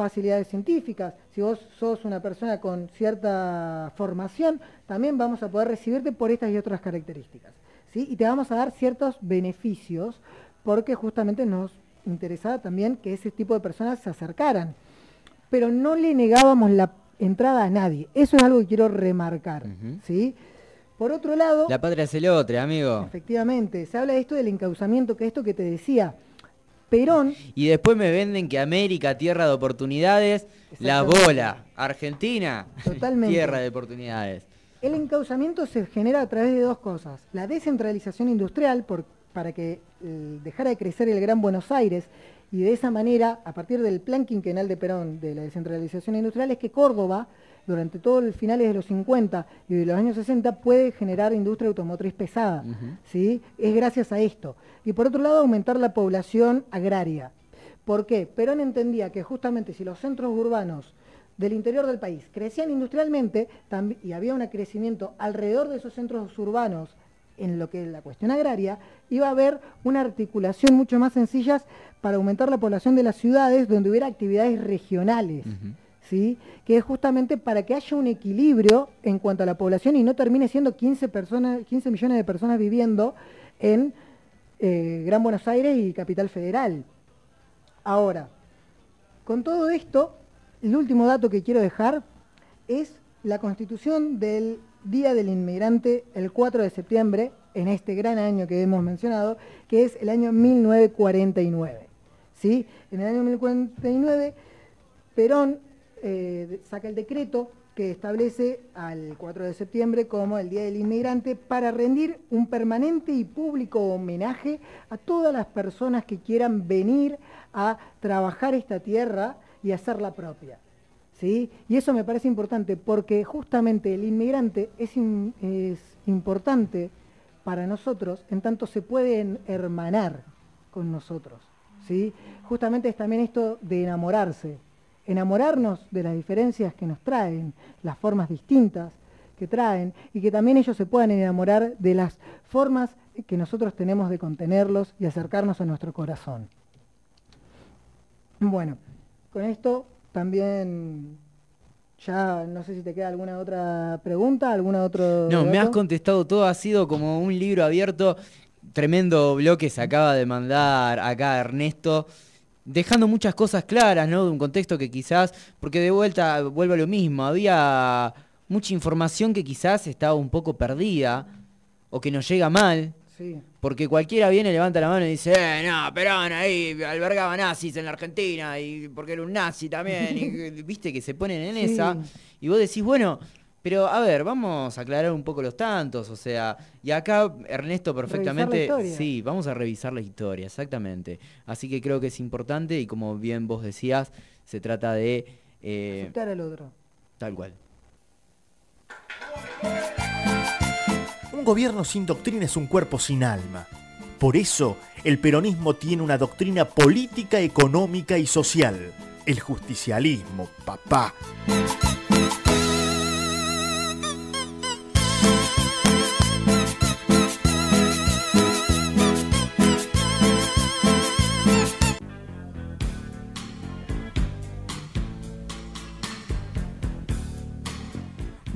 facilidades científicas, si vos sos una persona con cierta formación, también vamos a poder recibirte por estas y otras características. ¿sí? Y te vamos a dar ciertos beneficios porque justamente nos interesaba también que ese tipo de personas se acercaran. Pero no le negábamos la entrada a nadie. Eso es algo que quiero remarcar. ¿sí? Por otro lado... La patria es el otro, amigo. Efectivamente, se habla de esto del encauzamiento, que es esto que te decía. Perón. Y después me venden que América, tierra de oportunidades, la bola. Argentina, tierra de oportunidades. El encauzamiento se genera a través de dos cosas. La descentralización industrial, para que eh, dejara de crecer el Gran Buenos Aires, y de esa manera, a partir del plan quinquenal de Perón de la descentralización industrial, es que Córdoba, durante todos los finales de los 50 y de los años 60, puede generar industria automotriz pesada. ¿sí? Es gracias a esto y por otro lado aumentar la población agraria. ¿Por qué? Perón entendía que justamente si los centros urbanos del interior del país crecían industrialmente y había un crecimiento alrededor de esos centros urbanos en lo que es la cuestión agraria, iba a haber una articulación mucho más sencilla para aumentar la población de las ciudades donde hubiera actividades regionales. Que es justamente para que haya un equilibrio en cuanto a la población y no termine siendo 15, personas, 15 millones de personas viviendo en eh, Gran Buenos Aires y Capital Federal. Ahora, con todo esto, el último dato que quiero dejar es la constitución del Día del Inmigrante el 4 de septiembre, en este gran año que hemos mencionado, que es el año 1949. ¿sí? En el año 1949, Perón eh, saca el decreto que establece al 4 de septiembre como el Día del Inmigrante para rendir un permanente y público homenaje a todas las personas que quieran venir a trabajar esta tierra y hacerla propia. ¿sí? Y eso me parece importante porque justamente el inmigrante es, es importante para nosotros en tanto se pueden hermanar con nosotros. ¿sí? Justamente es también esto de enamorarse, enamorarnos de las diferencias que nos traen, las formas distintas que traen y que también ellos se puedan enamorar de las formas que nosotros tenemos de contenerlos y acercarnos a nuestro corazón. Bueno, con esto también ya no sé si te queda alguna otra pregunta, alguna otro. No, me has contestado todo, ha sido como un libro abierto. Tremendo bloque se acaba de mandar acá Ernesto, dejando muchas cosas claras, ¿no? De un contexto que quizás, porque de vuelta vuelve a lo mismo, había mucha información que quizás estaba un poco perdida o que nos llega mal. Porque cualquiera viene, levanta la mano y dice, eh, no, Perón ahí albergaba nazis en la Argentina y porque era un nazi también. y viste que se ponen en esa. Y vos decís, bueno, pero a ver, vamos a aclarar un poco los tantos. O sea, y acá Ernesto perfectamente. Sí, vamos a revisar la historia, exactamente. Así que creo que es importante y como bien vos decías, se trata de. Eh, Aceptar al otro. Tal cual. Un gobierno sin doctrina es un cuerpo sin alma. Por eso, el peronismo tiene una doctrina política, económica y social. El justicialismo, papá.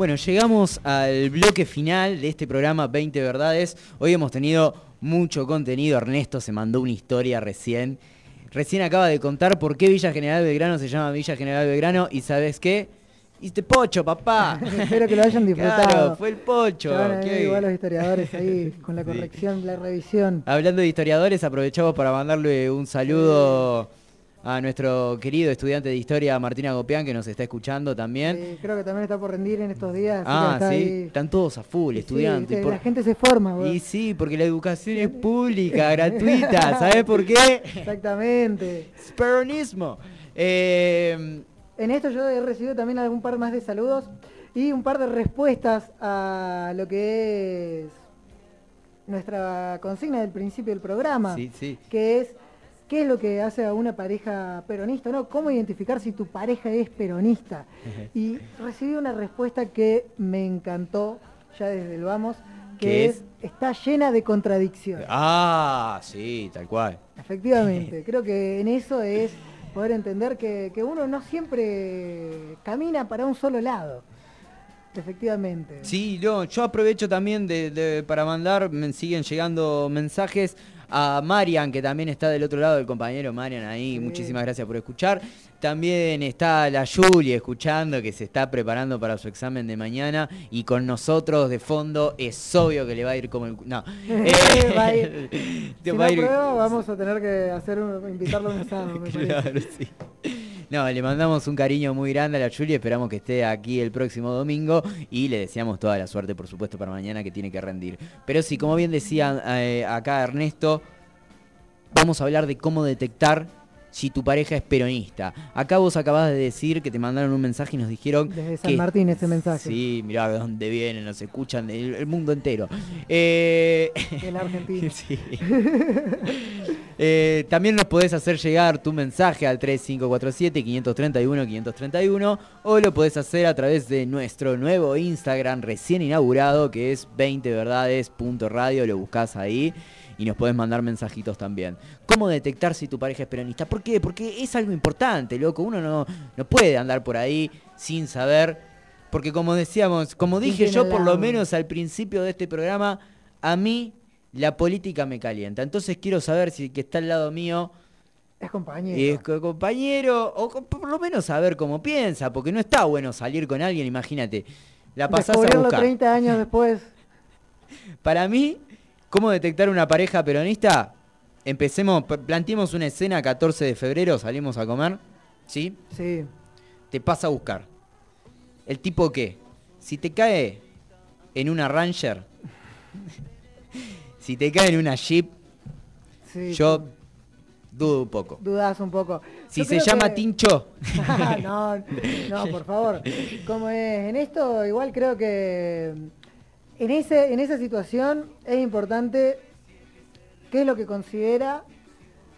Bueno, llegamos al bloque final de este programa 20 Verdades. Hoy hemos tenido mucho contenido. Ernesto se mandó una historia recién. Recién acaba de contar por qué Villa General Belgrano se llama Villa General Belgrano. ¿Y sabes qué? Hiciste pocho, papá. Espero que lo hayan disfrutado. Claro, fue el pocho. igual los historiadores ahí con la corrección, la revisión. Hablando de historiadores, aprovechamos para mandarle un saludo a nuestro querido estudiante de historia Martina Gopián que nos está escuchando también. Sí, creo que también está por rendir en estos días. Ah, sí, están todos a full, estudiantes. La gente se forma. Y sí, porque la educación es pública, gratuita, ¿sabes por qué? Exactamente. Speronismo. Eh, en esto yo he recibido también algún par más de saludos y un par de respuestas a lo que es nuestra consigna del principio del programa, sí, sí. que es qué es lo que hace a una pareja peronista, ¿no? ¿Cómo identificar si tu pareja es peronista? Y recibí una respuesta que me encantó ya desde el vamos, que es? está llena de contradicciones. Ah, sí, tal cual. Efectivamente, creo que en eso es poder entender que, uno no siempre camina para un solo lado. Efectivamente. Sí, yo aprovecho también de, para mandar, me siguen llegando mensajes a Marian, que también está del otro lado, del compañero Marian ahí. Muchísimas gracias por escuchar. También está la Julie escuchando, que se está preparando para su examen de mañana. Y con nosotros de fondo es obvio que le va a ir como el... No. Eh, si prueba, vamos a tener que hacer invitarlo a un me claro, sí. No, le mandamos un cariño muy grande a la Julie, esperamos que esté aquí el próximo domingo y le deseamos toda la suerte, por supuesto, para mañana que tiene que rendir. Pero sí, como bien decía eh, acá Ernesto, vamos a hablar de cómo detectar si tu pareja es peronista. Acá vos acabas de decir que te mandaron un mensaje y nos dijeron. Desde San Martín ese mensaje. Sí, mirá de dónde vienen, nos escuchan el, mundo entero. Eh, sí. Eh, también nos podés hacer llegar tu mensaje al 3547-531-531 o lo podés hacer a través de nuestro nuevo Instagram recién inaugurado que es 20verdades.radio, lo buscás ahí y nos podés mandar mensajitos también. ¿Cómo detectar si tu pareja es peronista? ¿Por qué? Porque es algo importante, loco. Uno no, no puede andar por ahí sin saber. Porque como decíamos, como dije yo por lo menos al principio de este programa, a mí la política me calienta. Entonces quiero saber si el que está al lado mío es compañero. Es compañero, o por lo menos saber cómo piensa, porque no está bueno salir con alguien, imagínate. la pasás a buscar. 30 años después. Para mí, ¿cómo detectar una pareja peronista? Empecemos, planteemos una escena 14 de febrero, salimos a comer, ¿sí? Sí. Te pasa a buscar. ¿El tipo qué? Si te cae en una Ranger, si te cae en una Jeep, sí yo dudo un poco. Dudas un poco. Si Yo se llama que- Tincho, no, no, por favor. Como es, en esto igual creo que en, ese, en esa situación es importante qué es lo que considera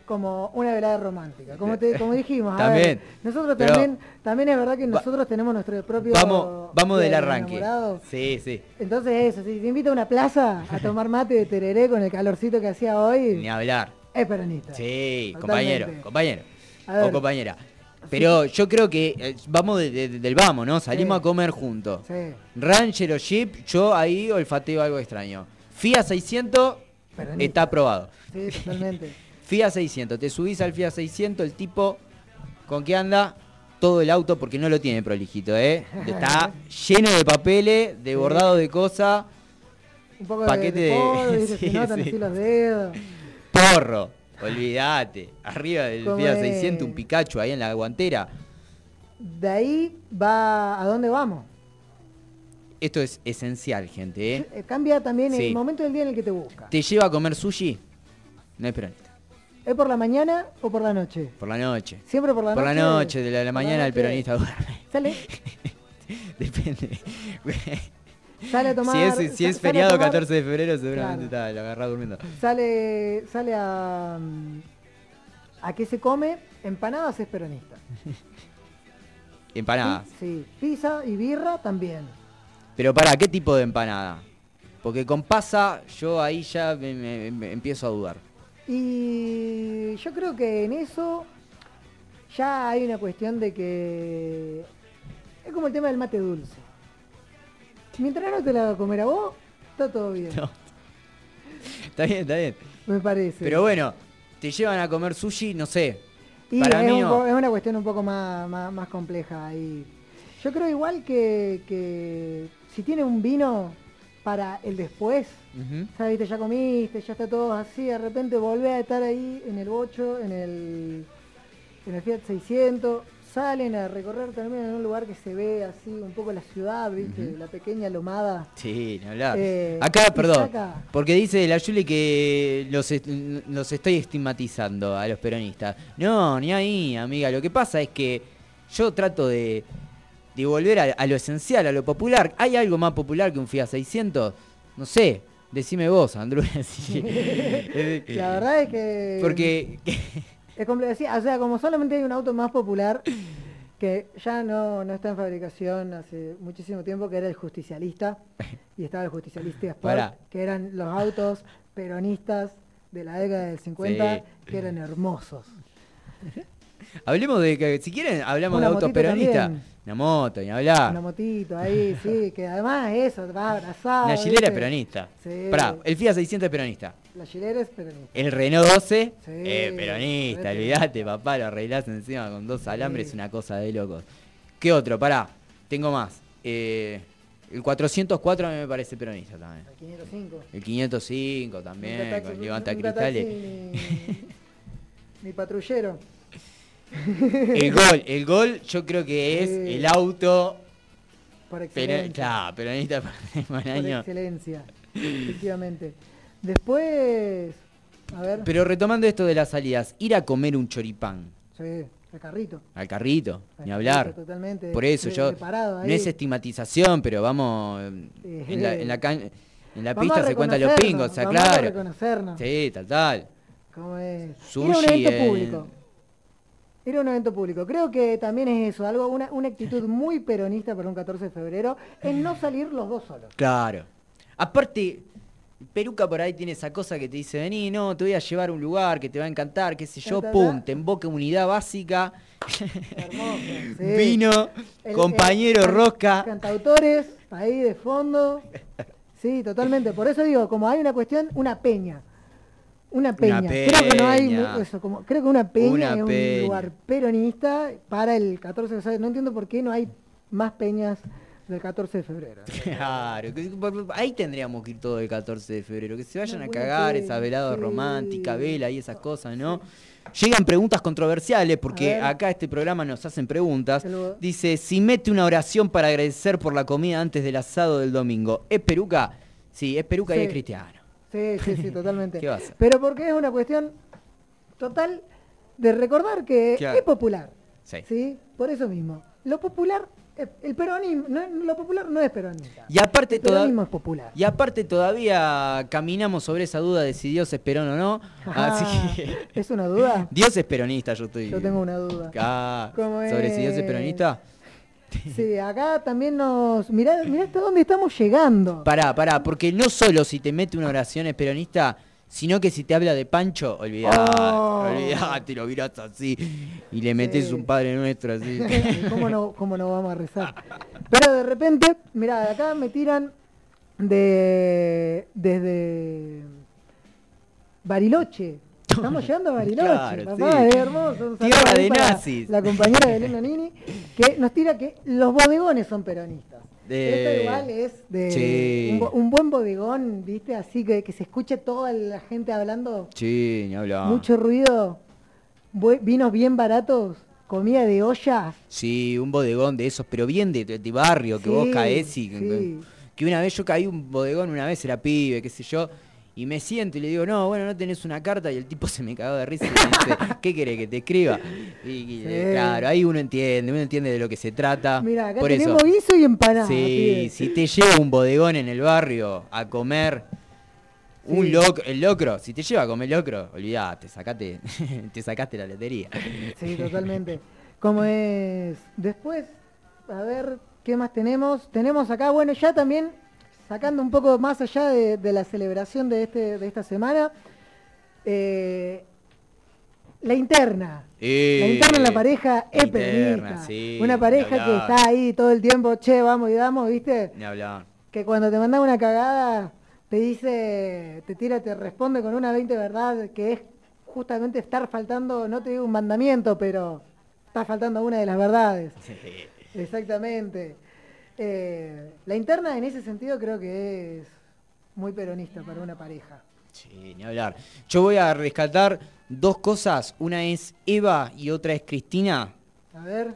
como una velada romántica. Como, te- como dijimos, a También, ver, nosotros también, también es verdad que Va- nosotros tenemos nuestro propio... vamos, vamos del día arranque. enamorado. Sí, sí. Entonces eso, si te invita a una plaza a tomar mate de tereré con el calorcito que hacía hoy, Ni hablar. es peronista. Sí, Totalmente. compañero, compañero. O compañera. Pero yo creo que eh, vamos de- de- del vamos, ¿no? Salimos Sí. a comer juntos. Sí. Ranger o Jeep, yo ahí olfateo algo extraño. Fiat 600 Peronista. está aprobado. Sí, totalmente. Fiat 600, te subís al Fiat 600, el tipo con qué anda todo el auto porque no lo tiene prolijito, ¿eh? Está lleno de papeles, de bordado de cosas, Un poco Paquete de, de- de polvo, ¿viste? sí, se notan sí. así los dedos. porro. Olvídate. Arriba del ¿Cómo Fiat es? 600, un Pikachu ahí en la guantera. De ahí va a dónde vamos. Esto es esencial, gente, ¿eh? Eh, Cambia también Sí. el momento del día en el que te busca. ¿Te lleva a comer sushi? No es peronista. ¿Es por la mañana o por la noche? Por la noche. Siempre por la Por noche. la noche, de la, de la Por mañana el peronista duerme. Sale, Depende. sale a tomar. si es, si es feriado tomar- 14 de febrero, seguramente Claro. está, lo agarrá durmiendo. Sale, sale a. mm, ¿A qué se come? Empanadas es peronista. Empanadas. Sí, pizza y birra también. Pero para, ¿qué tipo de empanada? Porque con pasa, yo ahí ya me, me- me empiezo a dudar. Y yo creo que en eso ya hay una cuestión de que es como el tema del mate dulce. Mientras no te la haga comer a vos, está todo bien, No. Está bien, está bien. me parece. Pero bueno, te llevan a comer sushi, no sé. y para es, mí un no. po- es una cuestión un poco más, más, más compleja ahí. Yo creo igual que, que si tiene un vino para el después, ya viste, ya comiste, ya está todo así, de repente volvés a estar ahí en el bocho, en el, en el Fiat 600, salen a recorrer también en un lugar que se ve así un poco la ciudad, viste, la pequeña lomada. Sí, ni hablar. Eh, Acá, perdón, saca- porque dice la Yuli que los, los estoy estigmatizando a los peronistas. No, ni ahí, amiga. Lo que pasa es que yo trato de, de volver a, a lo esencial, a lo popular. ¿Hay algo más popular que un Fiat 600? No sé, decime vos, Andrew. Sí. La verdad es que... Porque... Es. Sí, o sea, como solamente hay un auto más popular que ya no, no está en fabricación hace muchísimo tiempo, que era el justicialista, y estaba el justicialista Sport, Pará. que eran los autos peronistas de la década del 50, Sí. que eran hermosos. Hablemos de que, si quieren, hablamos Una de autos peronistas. también. Una moto, ni hablar. Una motito ahí, sí, que además eso, va abrazado. Una Gilera ¿viste? peronista. Sí. Pará, el Fiat 600 es peronista. La Gilera es peronista. El Renault 12, Sí, eh, peronista, olvídate, papá, lo arreglás encima con dos alambres, Sí. una cosa de locos. ¿Qué otro? Pará, tengo más. Eh, el 404 a mí me parece peronista también. El 505. El 505 también, con taxi Ni, ni patrullero. El gol, el gol yo creo que es el auto Por pero, excelencia. claro, peronista para el por año. excelencia, efectivamente. Después, a ver, Pero retomando esto de las salidas, ir a comer un choripán sí, el carrito. al carrito, Al ni carrito, hablar. Totalmente. Por eso yo no es estigmatización, pero vamos Eh, en la, en la, can- en la Vamos pista se cuentan los pingos, o sea, vamos a reconocernos. Sí, tal tal. ¿Cómo es? Ir a Sushi un evento en- público. Ir a un evento público. Creo que también es eso, algo, una, una actitud muy peronista para un 14 de febrero, en no salir los dos solos. Claro. Aparte, Peruca por ahí tiene esa cosa que te dice, vení, no, te voy a llevar a un lugar que te va a encantar, qué sé yo, pum, te unidad básica, Hermoso. sí. vino, El- compañero el- rosca. Cantautores, ahí de fondo. Sí, totalmente. Por eso digo, como hay una cuestión, una peña. Una peña. Creo que no hay eso, como, creo que una peña Una es un lugar peronista para el 14 de febrero. No entiendo por qué no hay más peñas del 14 de febrero. Claro, que- ahí tendríamos que ir todo el 14 de febrero, que se vayan a cagar peli, esa velada sí. romántica, vela y esas cosas, ¿no? Llegan preguntas controversiales porque acá este programa nos hacen preguntas. Dice, si mete una oración para agradecer por la comida antes del asado del domingo, ¿es peruca? Sí, es peruca y es cristiano. Sí, sí, sí, totalmente. ¿Qué va a hacer? Pero porque es una cuestión total de recordar que Claro. es popular. Sí. Por eso mismo. Lo popular, el peronismo, no, lo popular no es peronista. Y aparte el toda- peronismo es popular. Y aparte todavía caminamos sobre esa duda de si Dios es perón o no. Así Ah, que... ¿Es una duda? Dios es peronista, yo estoy... Yo tengo una duda. Ah, ¿Cómo sobre si Dios es? peronista. Sí, acá también nos... Mirá, mirá hasta dónde estamos llegando. Pará, pará, porque no solo si te mete una oración es peronista, sino que si te habla de Pancho, olvidate, Oh. olvidate, lo mirás así y le metes Sí. un Padre Nuestro así. ¿Cómo no, ¿Cómo no vamos a rezar? Pero de repente, mirá, acá me tiran de desde Bariloche. Estamos llegando a Bariloche, Claro, papá, sí. es hermoso. Un saludo Tierra de nazis. La compañera de Elena Nini, que nos tira que los bodegones son peronistas. De- Esto igual es de Sí. un, buen bodegón, ¿viste? Así que, que se escuche toda la gente hablando, Sí, ni hablar. mucho ruido, vinos bien baratos, comida de olla. Sí, un bodegón de esos, pero bien de, de barrio, que vos Sí, caes y... sí. Que una vez yo caí un bodegón, una vez era pibe, qué sé yo, y me siento y le digo, no, bueno, no tenés una carta, y el tipo se me cagó de risa y me dice, ¿qué querés que te escriba? Y, y, Sí. claro, ahí uno entiende, uno entiende de lo que se trata. Mira, acá Por tenemos eso, guiso y empanada. sí, si te lleva un bodegón en el barrio a comer un Sí. el locro, si te lleva a comer locro, olvidate, sacate, te sacaste la lotería. Sí, totalmente. Como es. Después, a ver, ¿qué más tenemos? Tenemos acá, bueno, ya también, sacando un poco más allá de, de la celebración de, este, de esta semana, eh, la interna. La interna en la pareja es interna, sí, Una pareja que está ahí todo el tiempo, che, vamos y damos, ¿viste? Ni hablar. que cuando te manda una cagada, te dice, te tira, te responde con una 20 verdad, que es justamente estar faltando, no te digo un mandamiento, pero está faltando una de las verdades. Exactamente. Eh, la interna en ese sentido creo que es muy peronista para una pareja. Sí, ni hablar. Yo voy a rescatar dos cosas. Una es Eva y otra es Cristina. A ver,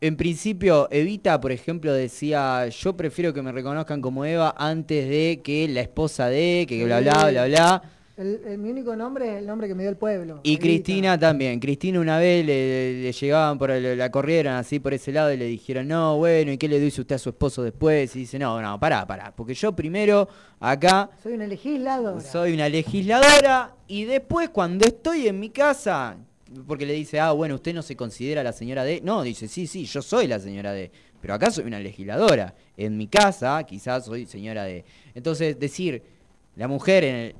En principio, Evita, por ejemplo, decía, yo prefiero que me reconozcan como Eva antes de que la esposa de, que bla, bla, bla, bla. El, el- mi único nombre es el nombre que me dio el pueblo. Y. Cristina también. Cristina una vez le, le llegaban por el- la corrieron así por ese lado y le dijeron, no, bueno, ¿y qué le dice usted a su esposo después? Y dice, no, no, pará, pará. Porque yo primero acá Soy una legisladora. soy una legisladora y después cuando estoy en mi casa, porque le dice, ah, bueno, usted no se considera la señora D. No, dice, sí, sí, yo soy la señora D. Pero acá soy una legisladora. En mi casa quizás soy señora D. Entonces, decir, la mujer en, el-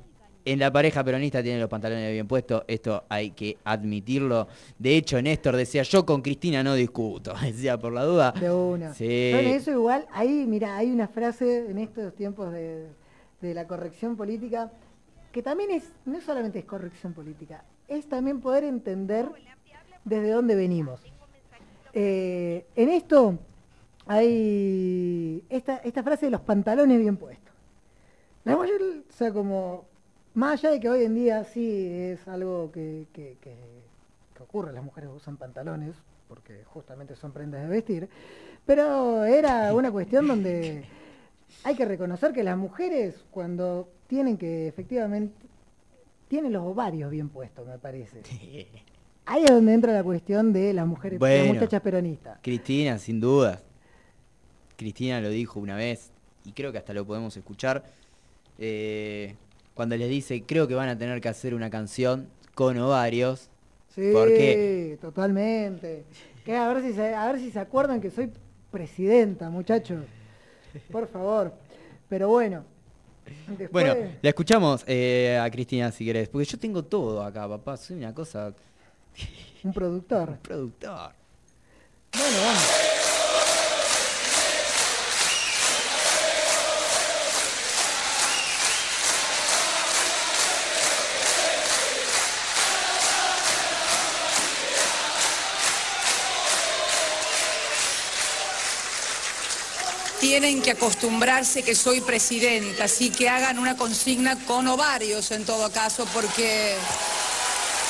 en la pareja peronista tiene los pantalones bien puestos, esto hay que admitirlo. De hecho, Néstor decía, yo con Cristina no discuto, decía por la duda. De una. Sí. En eso igual, ahí, mira, hay una frase en estos tiempos de, de la corrección política, que también es, no solamente es corrección política, es también poder entender desde dónde venimos. Eh, en esto hay esta, esta frase de los pantalones bien puestos. La mayor, o sea, como, más allá de que hoy en día sí es algo que, que- que- que ocurre, las mujeres usan pantalones, porque justamente son prendas de vestir, pero era una cuestión donde hay que reconocer que las mujeres cuando tienen que efectivamente, tienen los ovarios bien puestos, me parece. Ahí es donde entra la cuestión de las mujeres, Bueno. las muchachas peronistas. Cristina, sin dudas. Cristina lo dijo una vez y creo que hasta lo podemos escuchar. eh, cuando les dice, creo que van a tener que hacer una canción con ovarios. Sí, ¿Por qué? totalmente. Que a ver si se, a ver si se acuerdan que soy presidenta, muchachos. Por favor. Pero bueno. después- Bueno, la escuchamos eh, a Cristina si querés, porque yo tengo todo acá, papá. Soy una cosa. un productor. productor. Bueno, vamos. Tienen que acostumbrarse que soy presidenta, así que hagan una consigna con ovarios en todo caso, porque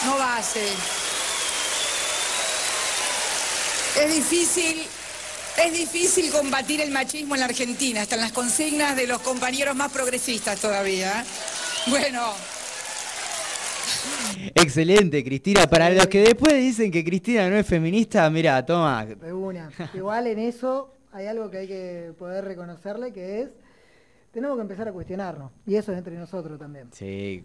no va a ser. Es difícil, es difícil combatir el machismo en la Argentina, en las consignas de los compañeros más progresistas todavía. ¿eh? Bueno, Excelente, Cristina. Para los que después dicen que Cristina no es feminista, mira, toma. Una. Igual en eso hay algo que hay que poder reconocerle, que es, tenemos que empezar a cuestionarnos. Y eso es entre nosotros también. Sí,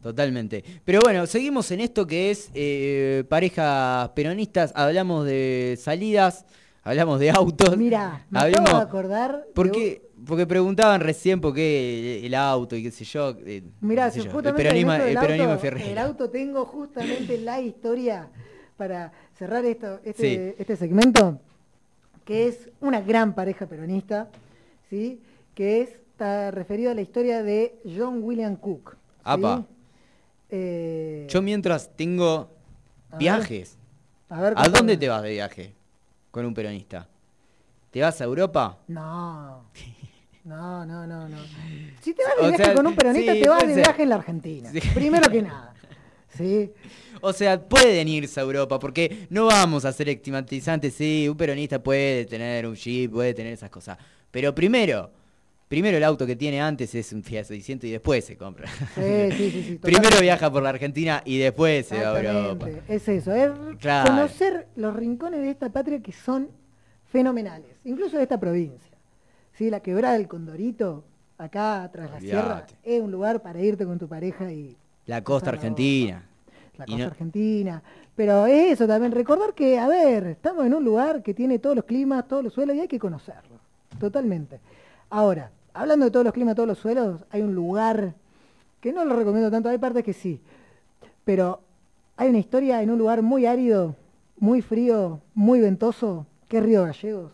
totalmente. Pero bueno, seguimos en esto que es eh, parejas peronistas. Hablamos de salidas, hablamos de autos. Mira, me hablamos, acabo de acordar. ¿Por de qué? Porque preguntaban recién por qué el, el auto y qué sé yo. eh, sé si el peronismo, el del peronismo auto, el auto tengo justamente la historia para cerrar esto, este, Sí. este segmento, que es una gran pareja peronista, ¿sí? que es, está referido a la historia de John William Cook. ¿sí? Apa. Eh, Yo mientras tengo A ver, viajes. a ver, ¿A dónde te vas de viaje con un peronista? ¿Te vas a Europa? No. No, no, no, no. Si te vas de O viaje sea, con un peronista, sí, te vas de ser. viaje en la Argentina. Sí. Primero que nada. ¿Sí? O sea, pueden irse a Europa, porque no vamos a ser estigmatizantes. Sí, un peronista puede tener un jeep, puede tener esas cosas. Pero primero, primero el auto que tiene antes es un Fiat 600 y después se compra. Sí, sí, sí, sí, primero viaja por la Argentina y después se va a Europa. Es eso, es Claro. conocer los rincones de esta patria que son fenomenales, incluso de esta provincia. ¿Sí? La quebrada del Condorito, acá tras la sierra, es un lugar para irte con tu pareja y La costa argentina. la costa no- argentina. Pero es eso también, recordar que, a ver, estamos en un lugar que tiene todos los climas, todos los suelos y hay que conocerlo, totalmente. Ahora, hablando de todos los climas, todos los suelos, hay un lugar que no lo recomiendo tanto, hay partes que sí, pero hay una historia en un lugar muy árido, muy frío, muy ventoso, que es Río Gallegos,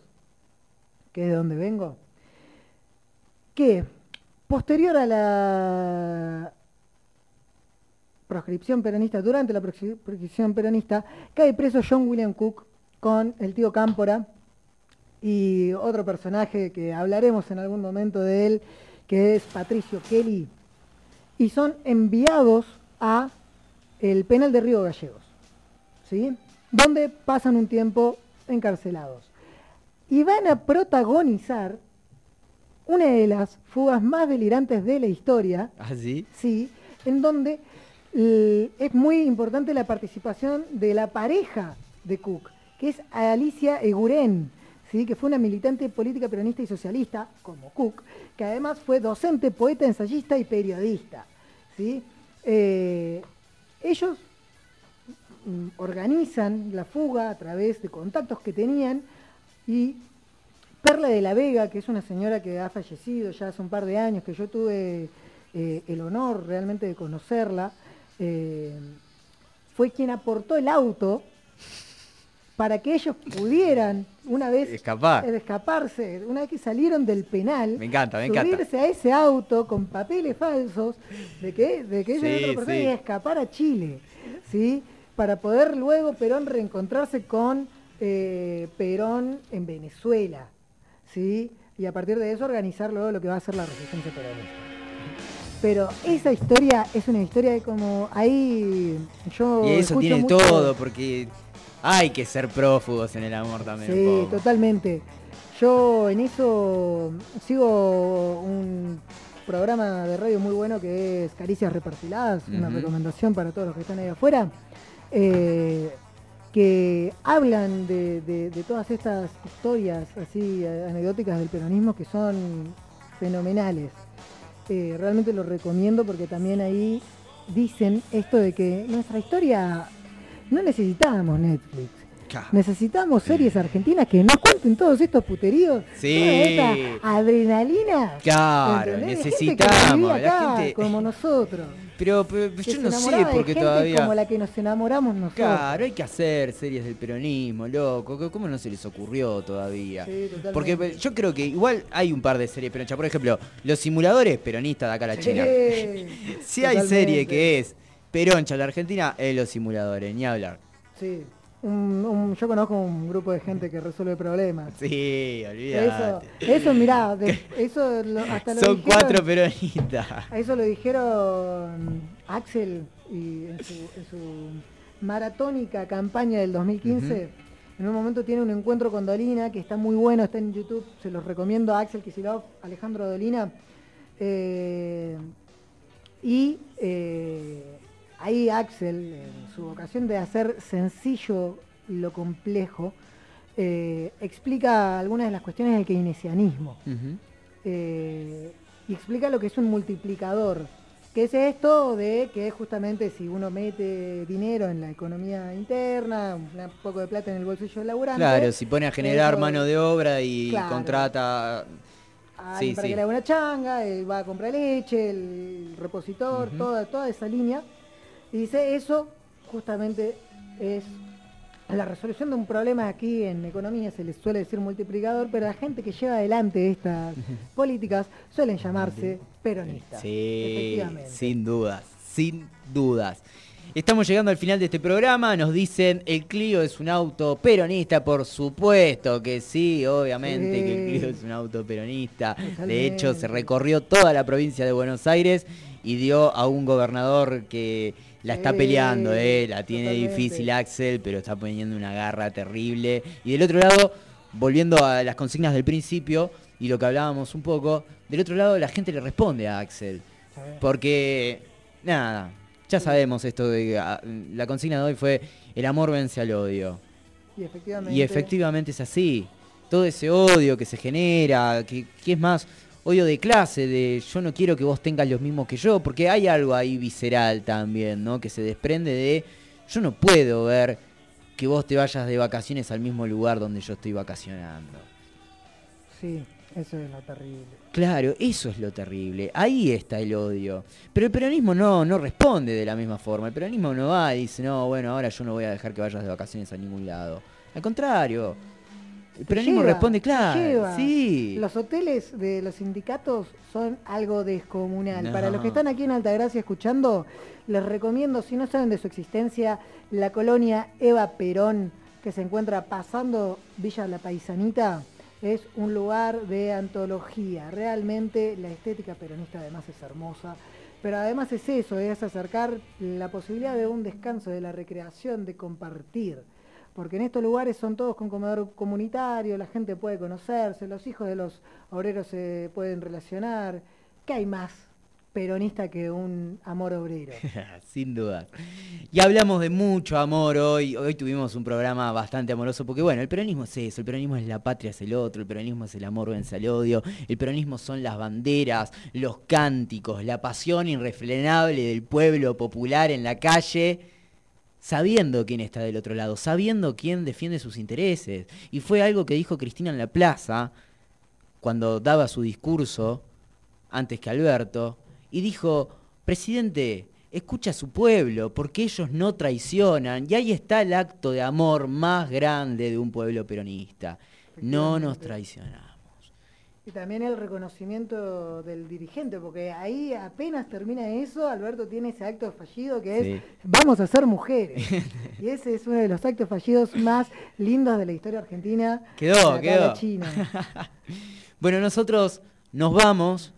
que es de donde vengo, que posterior a la proscripción peronista, durante la proscri- proscripción peronista, cae preso John William Cook con el tío Cámpora y otro personaje que hablaremos en algún momento de él, que es Patricio Kelly, y son enviados a el penal de Río Gallegos, ¿sí? donde pasan un tiempo encarcelados. Y van a protagonizar una de las fugas más delirantes de la historia, ¿Ah, sí? Sí, en donde es muy importante la participación de la pareja de Cook, que es Alicia Eguren, ¿sí? que fue una militante política peronista y socialista, como Cook, que además fue docente, poeta, ensayista y periodista. ¿sí? Eh, ellos mm, organizan la fuga a través de contactos que tenían y Perla de la Vega, que es una señora que ha fallecido ya hace un par de años, que yo tuve eh, el honor realmente de conocerla, eh, fue quien aportó el auto para que ellos pudieran, una vez Escapar. eh, escaparse, una vez que salieron del penal, Me encanta, me encanta. subirse a ese auto con papeles falsos de que, de que ellos Sí, otra persona sí. escapar a Chile, ¿sí? Para poder luego Perón reencontrarse con eh, Perón en Venezuela, ¿sí? Y a partir de eso organizar luego lo que va a ser la resistencia peronista. Pero esa historia es una historia de como ahí yo Y eso tiene mucho- todo, porque hay que ser prófugos en el amor también. un Sí, poco. totalmente. Yo en eso sigo un programa de radio muy bueno que es Caricias Reperfiladas, una recomendación para todos los que están ahí afuera, eh, que hablan de, de- de todas estas historias así eh, anecdóticas del peronismo que son fenomenales. Eh, realmente lo recomiendo porque también ahí dicen esto de que nuestra historia no necesitábamos Netflix. Claro. Necesitamos series argentinas que nos cuenten todos estos puteríos. Sí. Toda esta adrenalina. Claro, ¿entendés? De gente que necesitamos, la gente- como nosotros. Pero, pero que yo no sé enamoraba de por qué gente todavía. como la que nos enamoramos nosotros. Claro, hay que hacer series del peronismo, loco. ¿Cómo no se les ocurrió todavía? Sí. Porque eh, yo creo que igual hay un par de series peronistas. Por ejemplo, los simuladores peronistas de acá a la China. Sí, Si hay totalmente. serie que es peroncha la Argentina, es los simuladores, ni hablar. Sí, un- un- yo conozco un grupo de gente que resuelve problemas. Sí, Eso, olvídate. eso mirá, de- eso lo- hasta lo Son dijeron- cuatro peronistas. Eso lo dijeron Axel y en su, en su maratónica campaña del 2015. En un momento tiene un encuentro con Dolina que está muy bueno, está en YouTube, se los recomiendo a Axel Kicillof, Alejandro Dolina. Eh, y eh, ahí Axel, en su vocación de hacer sencillo lo complejo, eh, explica algunas de las cuestiones del keynesianismo eh, y explica lo que es un multiplicador. Que es esto de que justamente si uno mete dinero en la economía interna, un poco de plata en el bolsillo del laburante. Claro, si pone a generar eso- mano de obra y Claro. contrata... a Sí, alguien para sí. que le haga una changa, él va a comprar leche, el repositor, toda, toda esa línea. Y dice, eso justamente es la resolución de un problema aquí en economía, se les suele decir multiplicador, pero la gente que lleva adelante estas políticas suelen llamarse peronistas. Sí, Efectivamente. sin dudas, sin dudas. Estamos llegando al final de este programa, nos dicen el Clio es un auto peronista, por supuesto que sí, obviamente Sí. que el Clio es un auto peronista. De hecho, se recorrió toda la provincia de Buenos Aires y dio a un gobernador que la está peleando, eh, la tiene totalmente. difícil Axel, pero está poniendo una garra terrible. Y del otro lado, volviendo a las consignas del principio y lo que hablábamos un poco, del otro lado la gente le responde a Axel. Porque, nada, ya sabemos esto de... ah, La consigna de hoy fue el amor vence al odio. Y efectivamente. Y efectivamente es así. Todo ese odio que se genera, que, que es más odio de clase, de yo no quiero que vos tengas los mismos que yo, porque hay algo ahí visceral también, ¿no? Que se desprende de yo no puedo ver que vos te vayas de vacaciones al mismo lugar donde yo estoy vacacionando. Sí, eso es lo terrible. Claro, eso es lo terrible. Ahí está el odio. Pero el peronismo no, no responde de la misma forma. El peronismo no va y dice, no, bueno, ahora yo no voy a dejar que vayas de vacaciones a ningún lado. Al contrario. El peronismo Lleva, responde, claro. lleva. Sí. Los hoteles de los sindicatos son algo descomunal. No. Para los que están aquí en Altagracia escuchando, les recomiendo, si no saben de su existencia, la colonia Eva Perón, que se encuentra pasando Villa La Paisanita, es un lugar de antología. Realmente la estética peronista además es hermosa. Pero además es eso, es acercar la posibilidad de un descanso, de la recreación, de compartir porque en estos lugares son todos con comedor comunitario, la gente puede conocerse, los hijos de los obreros se pueden relacionar. ¿Qué hay más peronista que un amor obrero? Sin duda. Y hablamos de mucho amor hoy. Hoy tuvimos un programa bastante amoroso porque, bueno, el peronismo es eso. El peronismo es la patria, es el otro. El peronismo es el amor, vence al odio. El peronismo son las banderas, los cánticos, la pasión irrefrenable del pueblo popular en la calle sabiendo quién está del otro lado, sabiendo quién defiende sus intereses. Y fue algo que dijo Cristina en la plaza cuando daba su discurso antes que Alberto, y dijo, presidente, escucha a su pueblo, porque ellos no traicionan, y ahí está el acto de amor más grande de un pueblo peronista. No nos Efectivamente. Y también el reconocimiento del dirigente, porque ahí apenas termina eso, Alberto tiene ese acto fallido que es, Sí. vamos a ser mujeres. y ese es uno de los actos fallidos más lindos de la historia argentina. Quedó, quedó. China. Bueno, nosotros nos vamos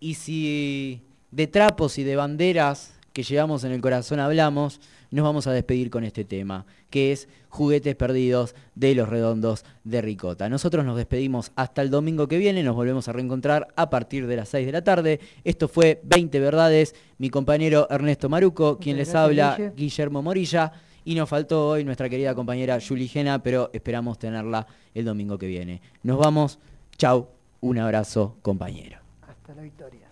y si de trapos y de banderas que llevamos en el corazón hablamos, nos vamos a despedir con este tema, que es Juguetes Perdidos de los Redondos de Ricota. Nosotros nos despedimos hasta el domingo que viene, nos volvemos a reencontrar a partir de las 6 de la tarde. Esto fue 20 Verdades, mi compañero Ernesto Maruco, quien les gracias, habla, Guille. Guillermo Morilla. Y nos faltó hoy nuestra querida compañera Julie Gena, pero esperamos tenerla el domingo que viene. Nos vamos, chau, un abrazo compañero. Hasta la victoria.